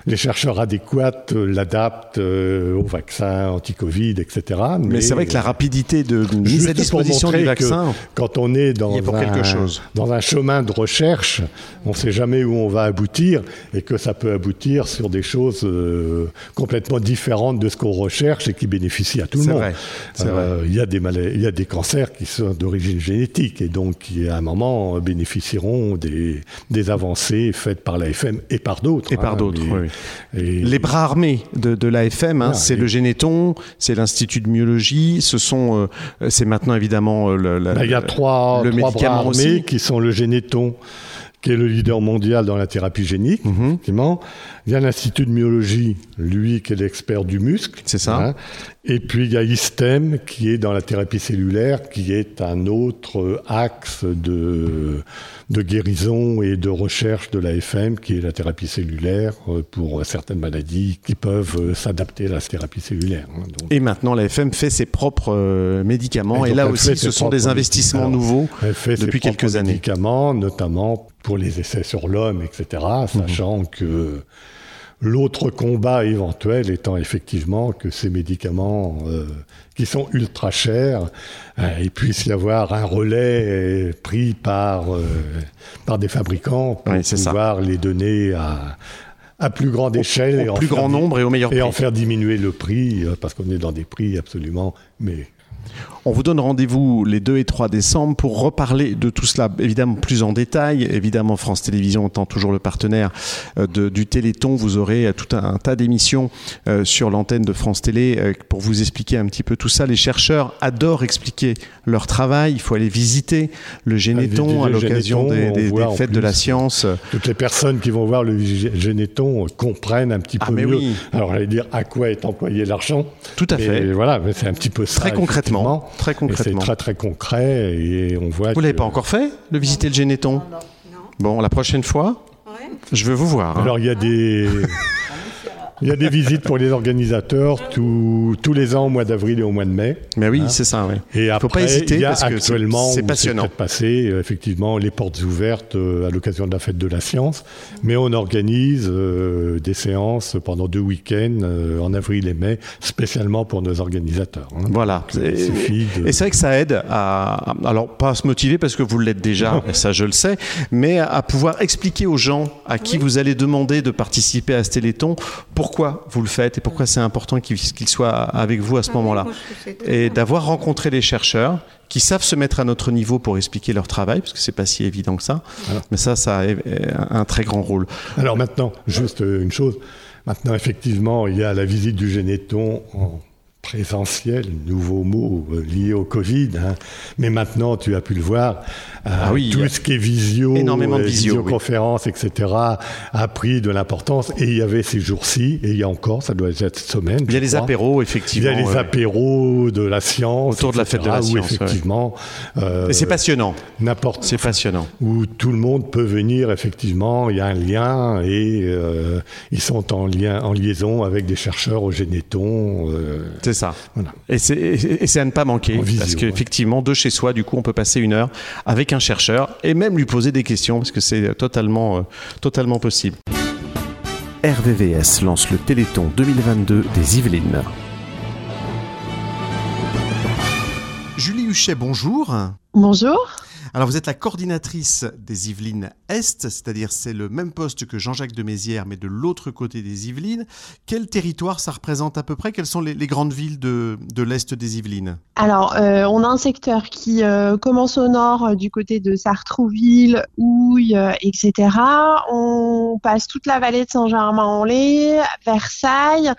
les chercheurs adéquats euh, l'adaptent euh, au vaccin anti-Covid, etc. Mais c'est vrai que la rapidité de mise Juste à disposition du vaccin. quand on est dans est un, quelque chose. dans un chemin de recherche, on ne sait jamais où on va aboutir et que ça peut aboutir sur des choses euh, complètement différentes de ce qu'on recherche et qui bénéficient à tout le monde. Euh, Il y, a des il y a des cancers qui sont d'origine génétique et donc qui, à un moment, bénéficieront des, des avancées faites par l'AFM et par d'autres. Et par hein, d'autres, mais- oui. et- Les bras armés de, de l'AFM, hein, Ah, c'est et- le Généton, c'est l'Institut de myologie, ce sont, euh, c'est maintenant évidemment euh, le, la- Bah, il y a trois, le trois bras médicament armés aussi. qui sont le Généton, qui est le leader mondial dans la thérapie génique, Mhm. effectivement. Il y a l'Institut de myologie, lui qui est l'expert du muscle. C'est ça. hein. Et puis il y a ISTEM, qui est dans la thérapie cellulaire, qui est un autre axe de, de guérison et de recherche de l'AFM, qui est la thérapie cellulaire euh, pour certaines maladies qui peuvent euh, s'adapter à la thérapie cellulaire. hein. Donc, Et maintenant, l'AFM fait ses propres euh, médicaments. Et, donc, là aussi, ce sont des investissements nouveaux depuis quelques années. médicaments, notamment pour les essais sur l'homme, etc., sachant que l'autre combat éventuel étant effectivement que ces médicaments euh, qui sont ultra chers, euh, il puisse y avoir un relais pris par, euh, par des fabricants pour Oui, c'est ça. pouvoir les donner à à plus grande échelle au et en plus faire grand nombre et au meilleur et en faire diminuer le prix parce qu'on est dans des prix absolument mais On vous donne rendez-vous les 2 et 3 décembre pour reparler de tout cela, évidemment plus en détail. Évidemment, France Télévisions étant toujours le partenaire euh, de- du Téléthon, vous aurez euh, tout un, un tas d'émissions euh, sur l'antenne de France Télé pour vous expliquer un petit peu tout ça. Les chercheurs adorent expliquer leur travail. Il faut aller visiter le Généton à Le l'occasion des, fêtes de la science. toutes les personnes qui vont voir le Gé- Généton euh, comprennent un petit Ah, peu mieux. oui. Alors, j'allais dire à quoi est employé l'argent. Tout à Et fait. voilà, c'est un petit peu ça. Très concrètement. Très concrètement. C'est très très concret et on voit. Vous que- l'avez pas encore fait, de visiter le Généton? Bon, la prochaine fois, je veux vous voir. hein. Alors il y a des. Il y a des visites pour les organisateurs tous, tous les ans au mois d'avril et au mois de mai. Mais oui, c'est ça, oui. Et Faut pas après, hésiter il y a parce actuellement, c'est passionnant. passé, euh, effectivement, les portes ouvertes euh, à l'occasion de la fête de la science. Mais on organise euh, des séances pendant deux week-ends euh, en avril et mai, spécialement pour nos organisateurs. hein. Voilà. Donc, de- Et c'est vrai que ça aide à, alors pas à se motiver parce que vous l'êtes déjà, et ça je le sais, mais à pouvoir expliquer aux gens à qui vous allez demander de participer à ce Téléthon pourquoi vous le faites et pourquoi c'est important qu'ils qu'ils soient avec vous à ce moment-là. Et d'avoir rencontré les chercheurs qui savent se mettre à notre niveau pour expliquer leur travail, parce que c'est pas si évident que ça. Mais ça, ça a un très grand rôle. Alors maintenant, juste une chose. Maintenant, effectivement, il y a la visite du Généton en présentiel, nouveau mot euh, lié au Covid. hein. Mais maintenant, tu as pu le voir, euh, Ah oui, tout ce qui est visio, énormément de euh, oui. visioconférence, etc., a pris de l'importance. Et il y avait ces jours-ci, et il y a encore, ça doit être cette semaine. Il y a les crois. apéros, effectivement. Il y a les ouais. apéros de la science. Autour de la fête de la où science, ouais. effectivement. euh, Et c'est passionnant. N'importe. C'est passionnant. Où tout le monde peut venir, effectivement. Il y a un lien et euh, ils sont en lien, en liaison avec des chercheurs au Généton. C'est ça. Voilà. Et c'est- à ne pas manquer, visio, parce qu'effectivement, de chez soi, du coup, on peut passer une heure avec un chercheur et même lui poser des questions, parce que c'est totalement, euh, totalement possible. RVVS lance le Téléthon 2022 des Yvelines. Julie Huchet, bonjour. Bonjour. Alors, vous êtes la coordinatrice des Yvelines Est, c'est-à-dire c'est le même poste que Jean-Jacques de Mézières, mais de l'autre côté des Yvelines. Quel territoire ça représente à peu près? Quelles sont les, grandes villes de, de l'Est des Yvelines? Alors, euh, on a un secteur qui euh, commence au nord euh, du côté de Sartrouville, Houille, etc. On passe toute la vallée de Saint-Germain-en-Laye, Versailles,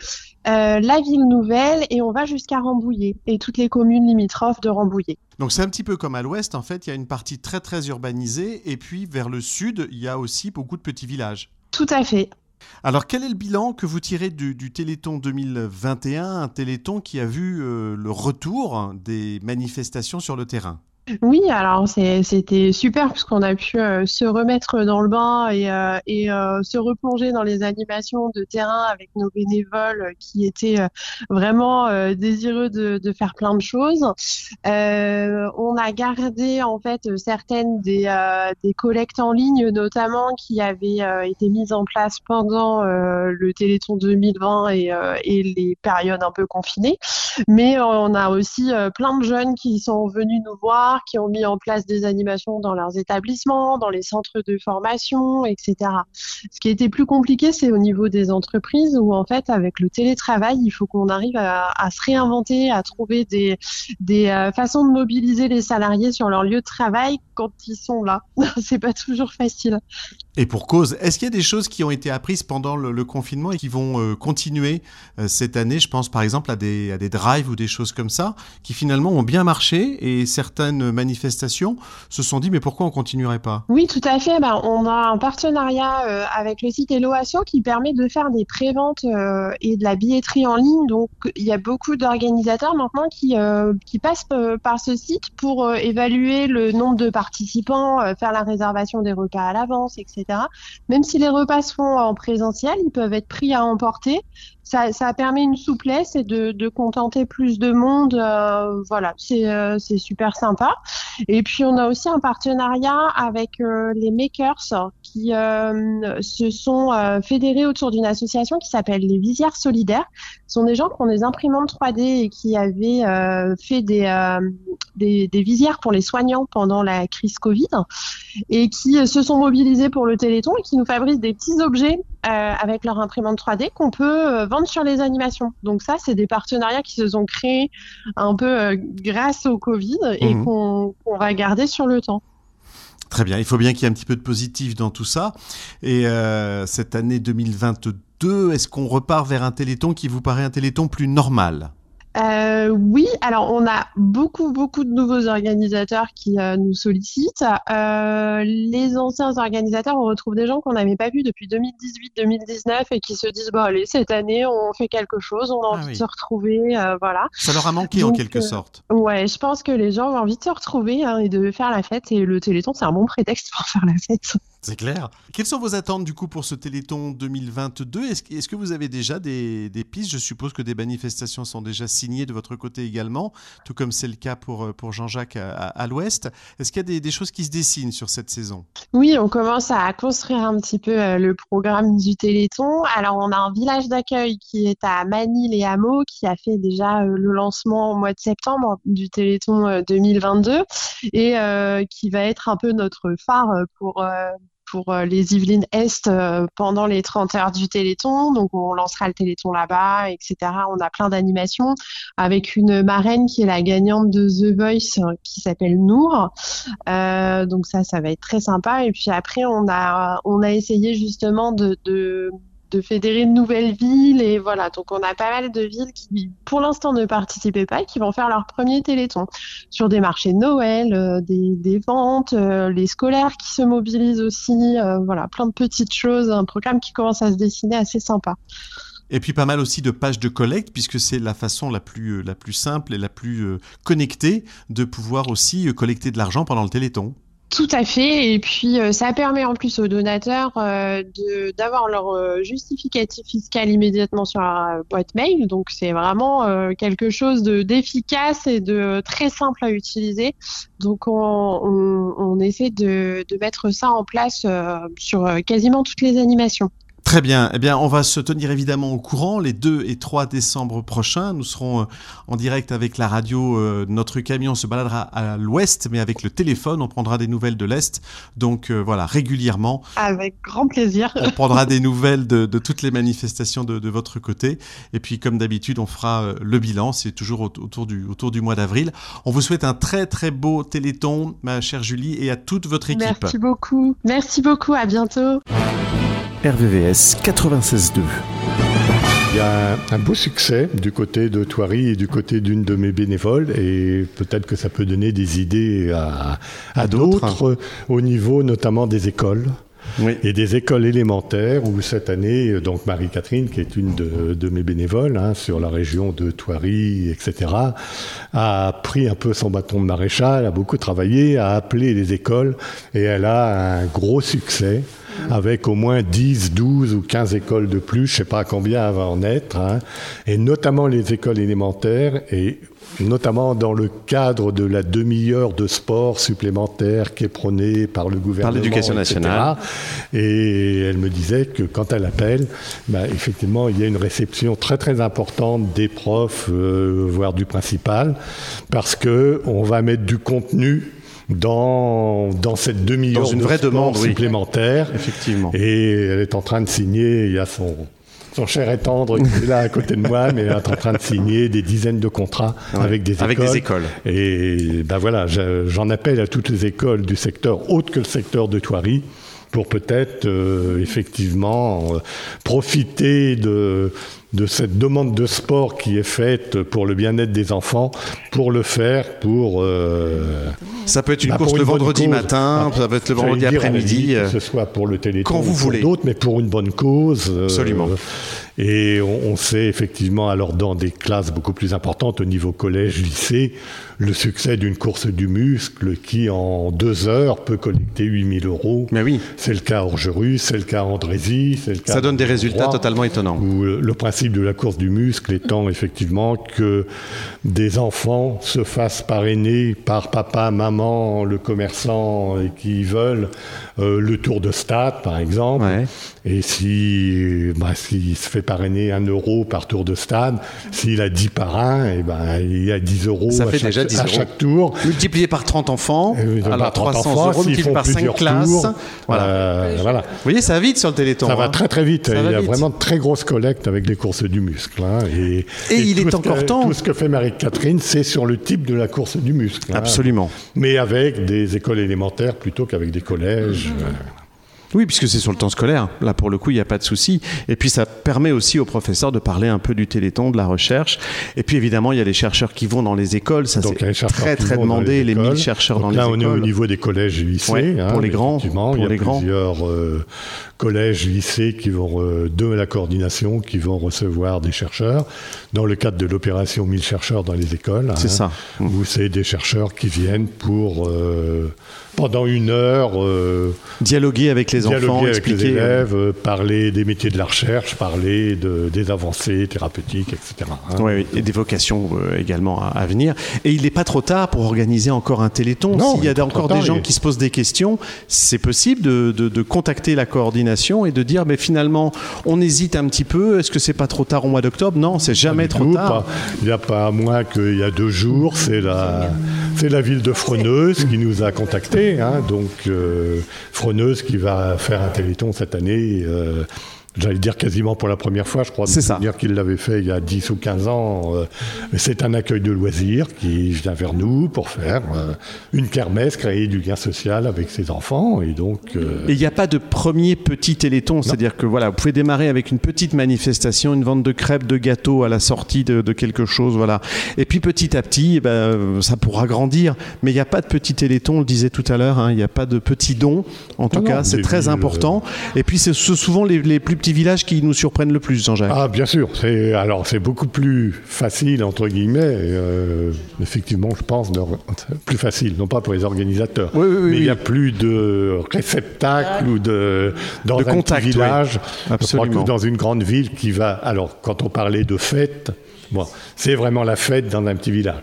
la ville nouvelle et on va jusqu'à Rambouillet et toutes les communes limitrophes de Rambouillet. Donc c'est un petit peu comme à l'ouest, en fait, il y a une partie très très urbanisée, et puis vers le sud, il y a aussi beaucoup de petits villages. Tout à fait. Alors quel est le bilan que vous tirez du, du Téléthon 2021, un Téléthon qui a vu euh, le retour des manifestations sur le terrain? Oui, alors c'était super puisqu'on a pu euh, se remettre dans le bain et, euh, euh, se replonger dans les animations de terrain avec nos bénévoles qui étaient vraiment désireux de, faire plein de choses. On a gardé en fait certaines des, collectes en ligne notamment qui avaient été mises en place pendant le Téléthon 2020 et, les périodes un peu confinées. Mais on a aussi plein de jeunes qui sont venus nous voir, qui ont mis en place des animations dans leurs établissements, dans les centres de formation, etc. Ce qui était plus compliqué, c'est au niveau des entreprises où en fait, avec le télétravail, il faut qu'on arrive à, se réinventer, à trouver des, des euh, façons de mobiliser les salariés sur leur lieu de travail quand ils sont là. c'est pas toujours facile. Et pour cause, est-ce qu'il y a des choses qui ont été apprises pendant le, confinement et qui vont euh, continuer euh, cette année? Je pense par exemple à des, drives ou des choses comme ça, qui finalement ont bien marché et certaines manifestations se sont dit mais pourquoi on continuerait pas? Oui, tout à fait. Ben, on a un partenariat euh, avec le site Helloasso qui permet de faire des préventes et de la billetterie en ligne. Donc, il y a beaucoup d'organisateurs maintenant qui, qui passent par ce site pour évaluer le nombre de participants, faire la réservation des repas à l'avance, etc. Même si les repas se font en présentiel, ils peuvent être pris à emporter. Ça, permet une souplesse et de, contenter plus de monde. euh, voilà, c'est euh, c'est super sympa. Et puis on a aussi un partenariat avec euh, les makers qui se sont fédérés autour d'une association qui s'appelle les Visières Solidaires. Ce sont des gens qui ont des imprimantes 3D et qui avaient fait des, des, des visières pour les soignants pendant la crise Covid et qui se sont mobilisés pour le Téléthon et qui nous fabriquent des petits objets avec leur imprimante 3D qu'on peut euh, sur les animations. Donc ça, c'est des partenariats qui se sont créés un peu euh, grâce au Covid et Mhm. qu'on qu'on va garder sur le temps. Très bien, il faut bien qu'il y ait un petit peu de positif dans tout ça. Et euh, cette année 2022, est-ce qu'on repart vers un Téléthon qui vous paraît un Téléthon plus normal? Euh, oui, alors on a beaucoup, beaucoup de nouveaux organisateurs qui euh, nous sollicitent. Euh, les anciens organisateurs, on retrouve des gens qu'on n'avait pas vus depuis 2018-2019 et qui se disent, bon allez, cette année, on fait quelque chose, on a envie oui. de se retrouver, euh, voilà. Ça leur a manqué en quelque euh, sorte. Ouais, je pense que les gens ont envie de se retrouver hein, et de faire la fête et le Téléthon, c'est un bon prétexte pour faire la fête. C'est clair. Quelles sont vos attentes du coup pour ce Téléthon 2022 Est-ce est que vous avez déjà des, pistes? Je suppose que des manifestations sont déjà signées de votre côté également, tout comme c'est le cas pour, pour Jean-Jacques à, à l'Ouest. Est-ce qu'il y a des, choses qui se dessinent sur cette saison? Oui, on commence à construire un petit peu euh, le programme du Téléthon. Alors on a un village d'accueil qui est à Manille et Hameaux qui a fait déjà euh, le lancement au mois de septembre du Téléthon 2022 euh, et euh, qui va être un peu notre phare pour pour euh, les Yvelines Est euh, pendant les 30 heures du Téléthon. Donc on lancera le Téléthon là-bas, etc. On a plein d'animations avec une marraine qui est la gagnante de The Voice euh, qui s'appelle Nour. Euh, donc ça, ça va être très sympa. Et puis après, on a on a essayé justement de, de de fédérer de nouvelles villes et voilà. Donc on a pas mal de villes qui pour l'instant ne participaient pas qui vont faire leur premier téléthon. Sur des marchés de Noël euh, des, des, ventes euh, les scolaires qui se mobilisent aussi euh, voilà plein de petites choses un programme qui commence à se dessiner assez sympa. Et puis pas mal aussi de pages de collecte, puisque c'est la façon la plus, la plus simple et la plus connectée de pouvoir aussi collecter de l'argent pendant le Téléthon. Tout à fait. Et puis, euh, ça permet en plus aux donateurs euh, d'avoir leur euh, justificatif fiscal immédiatement sur la boîte mail. Donc, c'est vraiment euh, quelque chose d'efficace et de très simple à utiliser. Donc, on, on, on essaie de, mettre ça en place sur quasiment toutes les animations. Très bien. Eh bien, on va se tenir évidemment au courant. Les 2 et 3 décembre prochains, nous serons euh, en direct avec la radio. Euh, notre camion se baladera à l'ouest, mais avec le téléphone, on prendra des nouvelles de l'est. Donc euh, voilà, régulièrement. Avec grand plaisir. On prendra des nouvelles de, de toutes les manifestations de, de, votre côté. Et puis, comme d'habitude, on fera le bilan. C'est toujours autour du, autour du mois d'avril. On vous souhaite un très très beau téléthon, ma chère Julie, et à toute votre équipe. Merci beaucoup. Merci beaucoup. À bientôt. RVVS 96.2. Il y a un beau succès du côté de Thoiry et du côté d'une de mes bénévoles et peut-être que ça peut donner des idées à, à, à d'autres au niveau notamment des écoles. Oui. et des écoles élémentaires où cette année, donc Marie-Catherine, qui est une de, de mes bénévoles hein, sur la région de Thoiry, etc., a pris un peu son bâton de maréchal, a beaucoup travaillé, a appelé les écoles et elle a un gros succès avec au moins 10, 12 ou 15 écoles de plus, je ne sais pas combien va en être, hein, et notamment les écoles élémentaires, et notamment dans le cadre de la demi-heure de sport supplémentaire qui est prônée par le gouvernement. Par l'éducation nationale. Et elle me disait que quand elle appelle, bah, effectivement, il y a une réception très très importante des profs, euh, voire du principal, parce qu'on va mettre du contenu dans, dans cette demi-heure dans une vraie demande supplémentaire. Oui. Effectivement. Et elle est en train de signer, il y a son, son cher et tendre qui est là à côté de moi, mais elle est en train de signer des dizaines de contrats ouais, avec, des, avec écoles. des écoles. Et ben voilà, j'en appelle à toutes les écoles du secteur autre que le secteur de Thoiry pour peut-être euh, effectivement euh, profiter de, de cette demande de sport qui est faite pour le bien-être des enfants, pour le faire, pour... Euh, ça peut être une bah, course le vendredi cause. matin, ça peut être le vendredi après-midi. Que ce soit pour le téléthon quand vous voulez. d'autres, mais pour une bonne cause. Absolument. Euh, et on, on, sait effectivement, alors dans des classes beaucoup plus importantes au niveau collège, lycée, le succès d'une course du muscle qui, en deux heures, peut collecter 8000 euros. Mais oui. C'est le cas à Orgerus, c'est le cas à Andrézy, c'est le cas Ça donne des résultats totalement étonnants. Où le principe de la course du muscle étant effectivement que des enfants se fassent parrainer par papa, maman, le commerçant et qui veulent euh, le tour de stade, par exemple. Ouais. Et si bah, s'il se fait parrainer un euro par tour de stade, s'il a 10 parrains, et ben il y a 10 euros, Ça à, fait chaque, déjà 10 à euros. chaque tour. Multiplié par 30 enfants, Euh, alors par 30 300 enfants, euros multiplié par 5 plusieurs classes. tours, Voilà. euh, voilà. Vous voyez, ça va vite sur le Téléthon. Ça hein. va très très vite. Ça il y a vite. vraiment de très grosses collectes avec les courses du muscle. hein. Et, Et il est encore que, temps. Tout ce que fait Marie-Catherine, c'est sur le type de la course du muscle. hein. Absolument. Mais avec des écoles élémentaires plutôt qu'avec des collèges. euh. Oui, puisque c'est sur le temps scolaire. Là, pour le coup, il n'y a pas de souci. Et puis, ça permet aussi aux professeurs de parler un peu du téléthon, de la recherche. Et puis, évidemment, il y a les chercheurs qui vont dans les écoles. Ça, c'est très, très demandé, les, écoles. 1000 chercheurs Donc dans là, les on est écoles. au niveau des collèges et lycées. Ouais, hein, pour les grands, pour il y a les grands. plusieurs euh, collèges, lycées qui vont euh, de la coordination, qui vont recevoir des chercheurs dans le cadre de l'opération 1000 chercheurs dans les écoles. C'est ça. Où c'est des chercheurs qui viennent pour euh, pendant une heure euh, dialoguer avec les dialoguer enfants, avec expliquer. les élèves, parler des métiers de la recherche, parler de, des avancées thérapeutiques, etc. hein. Oui, oui, et des vocations également à, à venir. Et il n'est pas trop tard pour organiser encore un téléthon. S'il y a encore des gens qui se posent des questions, c'est possible de, de- de contacter la coordination et de dire, mais finalement, on hésite un petit peu. Est-ce que c'est pas trop tard au mois d'octobre? Non, c'est jamais trop Tout, tard. Il n'y a pas moins qu'il y a deux jours, c'est la, c'est la ville de Froneuse qui nous a contactés. hein. donc euh, Froneuse qui va faire un téléthon cette année. euh, J'allais dire quasiment pour la première fois, je crois, C'est ça. souvenir qu'il l'avait fait il y a 10 ou 15 ans. euh, c'est un accueil de loisirs qui vient vers nous pour faire euh, une kermesse, créer du lien social avec ses enfants. Et donc, euh, Et il n'y a pas de premier petit téléthon, c'est-à-dire que voilà, vous pouvez démarrer avec une petite manifestation, une vente de crêpes, de gâteaux à la sortie de, de quelque chose, voilà. Et puis petit à petit, eh ben, ça pourra grandir. Mais il n'y a pas de petit téléthon, on le disait tout à l'heure, hein, il n'y a pas de petits dons. En tout Non, cas, c'est très important. Et puis c'est c'est souvent les, les plus petits villages qui nous surprennent le plus, Jean-Jacques. Ah, bien sûr. C'est alors c'est beaucoup plus facile entre guillemets. euh, effectivement, je pense de- plus facile, non pas pour les organisateurs, Oui, oui, oui, mais il n'y a plus de réceptacles ou de dans De un petit contact, village. Je crois Absolument. que dans une grande ville qui va. Alors, quand on parlait de fête, bon, c'est vraiment la fête dans un petit village.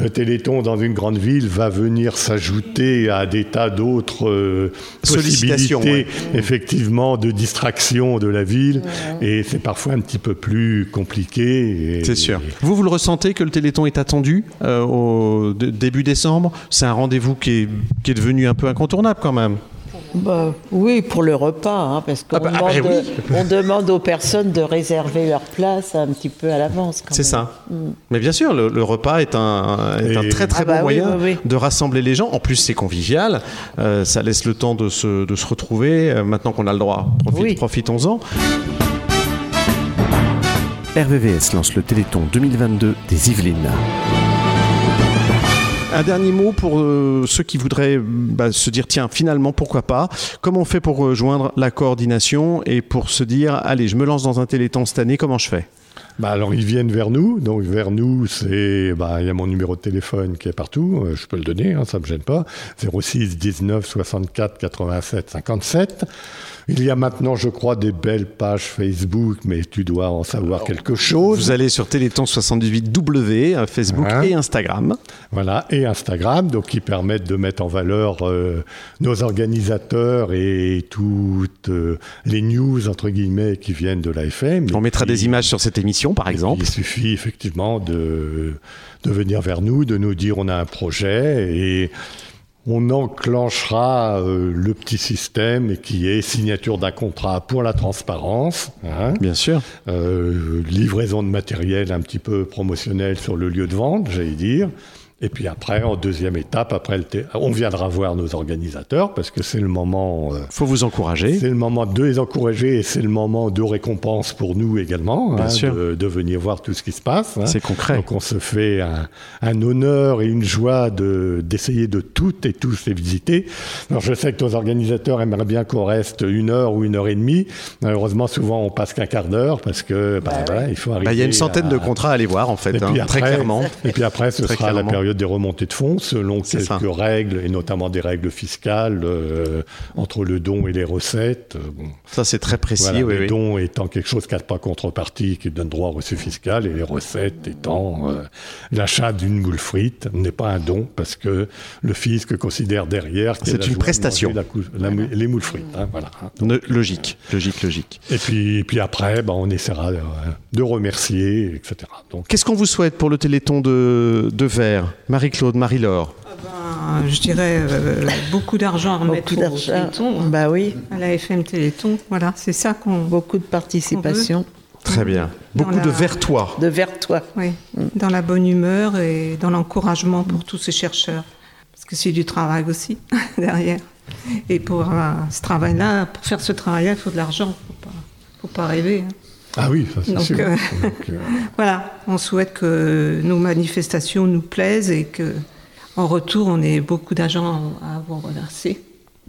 Le Téléthon dans une grande ville va venir s'ajouter à des tas d'autres euh, Sollicitations, possibilités, ouais. effectivement, de distraction de la ville. Et c'est parfois un petit peu plus compliqué. C'est sûr. Vous, vous le ressentez que le Téléthon est attendu euh, au début décembre? C'est un rendez-vous qui est, qui est devenu un peu incontournable quand même. Bah, oui, pour le repas, hein, parce qu'on Ah bah, demande, ah bah oui. on demande aux personnes de réserver leur place un petit peu à l'avance. quand C'est ça. Mm. Mais bien sûr, le, le repas est un, est un Et- très très Ah bah bon oui, moyen oui, oui. de rassembler les gens. En plus, c'est convivial. Euh, ça laisse le temps de se, de se retrouver. Euh, maintenant qu'on a le droit, profite- Oui. profitons-en. RVVS lance le Téléthon 2022 des Yvelines. Un dernier mot pour euh, ceux qui voudraient bah, se dire tiens, finalement, pourquoi pas. Comment on fait pour rejoindre la coordination et pour se dire allez, je me lance dans un téléthon cette année, comment je fais? Bah alors ils viennent vers nous, donc vers nous c'est, bah il y a mon numéro de téléphone qui est partout, euh, je peux le donner, hein, ça me gêne pas, 06 19 64 87 57. Il y a maintenant, je crois, des belles pages Facebook, mais tu dois en savoir quelque chose. Vous allez sur Téléthon 78W, euh, Facebook Hein et Instagram. Voilà, et Instagram, donc qui permettent de mettre en valeur euh, nos organisateurs et toutes euh, les news, entre guillemets, qui viennent de l'AFM. On mettra des images sur cette émission, par exemple. Il suffit effectivement de, de venir vers nous, de nous dire on a un projet et on enclenchera euh, le petit système qui est signature d'un contrat pour la transparence. hein. Bien sûr. Euh, livraison de matériel un petit peu promotionnel sur le lieu de vente, j'allais dire. Et puis après, en deuxième étape, après le thé- on viendra voir nos organisateurs parce que c'est le moment. euh, faut vous encourager. C'est le moment de les encourager et c'est le moment de récompense pour nous également, Bien hein, sûr. de, de venir voir tout ce qui se passe. hein. C'est concret. Donc on se fait un, un honneur et une joie de d'essayer de toutes et tous les visiter. Alors je sais que nos organisateurs aimeraient bien qu'on reste une heure ou une heure et demie. Malheureusement, souvent on passe qu'un quart d'heure parce que bah, voilà, il faut arriver. Bah, Il y a une centaine à- de contrats à aller voir, en fait, et hein, puis très après- clairement. Et puis après, ce Très sera la clairement. Période des remontées de fonds selon quelques ça. règles, et notamment des règles fiscales euh, entre le don et les recettes. Euh, Bon. Ça, c'est très précis. Voilà, oui, le oui. don étant quelque chose qui n'a pas contrepartie, qui donne droit au reçu fiscal, et les recettes étant euh, l'achat d'une moule frite n'est pas un don, parce que le fisc considère derrière que C'est une prestation. la la les moules frites. hein, voilà. Logique, logique, logique. Et puis, et puis après, ben, on essaiera de, de remercier, etc. Donc, Qu'est-ce qu'on vous souhaite pour le Téléthon de, de verre Marie-Claude, Marie-Laure Ben, je dirais euh, beaucoup d'argent à remettre Beaucoup au d'argent. Téléthon, hein, Bah oui, à la FM Téléthon. Voilà, c'est ça qu'on. beaucoup de participation. Très bien. Beaucoup la- de vertois. De Vertois. Oui, dans la bonne humeur et dans l'encouragement pour tous ces chercheurs. Parce que c'est du travail aussi, derrière. Et pour euh, ce travail-là, pour faire ce travail-là, il faut de l'argent. Il ne faut pas, faut pas rêver. hein. Ah oui, ça c'est Donc, sûr. euh, Donc, euh, Voilà, on souhaite que nos manifestations nous plaisent et que, en retour, on ait beaucoup d'argent à vous reverser.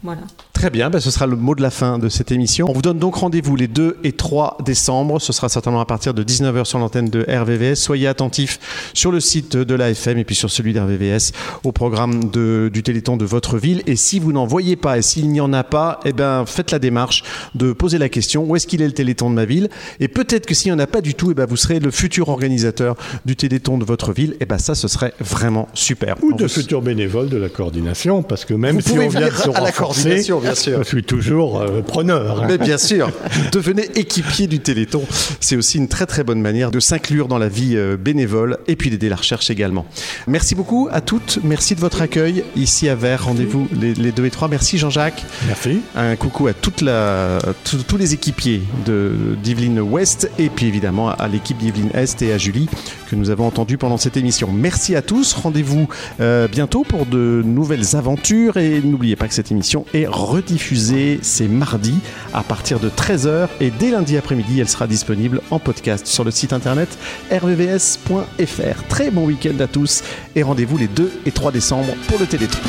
Voilà. Très bien, ben, ce sera le mot de la fin de cette émission. On vous donne donc rendez-vous les 2 et 3 décembre. Ce sera certainement à partir de 19h sur l'antenne de RVVS. Soyez attentifs sur le site de l'AFM et puis sur celui d'RVVS au programme de, du Téléthon de votre ville. Et si vous n'en voyez pas et s'il n'y en a pas, eh ben, faites la démarche de poser la question où est-ce qu'il est le Téléthon de ma ville? Et peut-être que s'il n'y en a pas du tout, eh ben, vous serez le futur organisateur du Téléthon de votre ville. Et ben, ça, ce serait vraiment super. Ou de futurs bénévoles de la coordination, parce que même Vous si on vient de se à la renforcer, coordination, bien sûr. je suis toujours euh, preneur. Mais bien sûr, devenez équipier du Téléthon. C'est aussi une très très bonne manière de s'inclure dans la vie euh, bénévole et puis d'aider la recherche également. Merci beaucoup à toutes. Merci de votre accueil ici à Vert. Rendez-vous les, les 2 et 3. Merci Jean-Jacques. Merci. Un coucou à toute la, tous- les équipiers d'Yveline Ouest et puis évidemment à l'équipe d'Yveline Est et à Julie que nous avons entendu pendant cette émission. Merci à tous. Rendez-vous euh, bientôt pour de nouvelles aventures et n'oubliez pas que cette émission est rediffusée. C'est mardi à partir de 13h et dès lundi après-midi, elle sera disponible en podcast sur le site internet rvvs.fr. Très bon week-end à tous et rendez-vous les 2 et 3 décembre pour le Téléthon.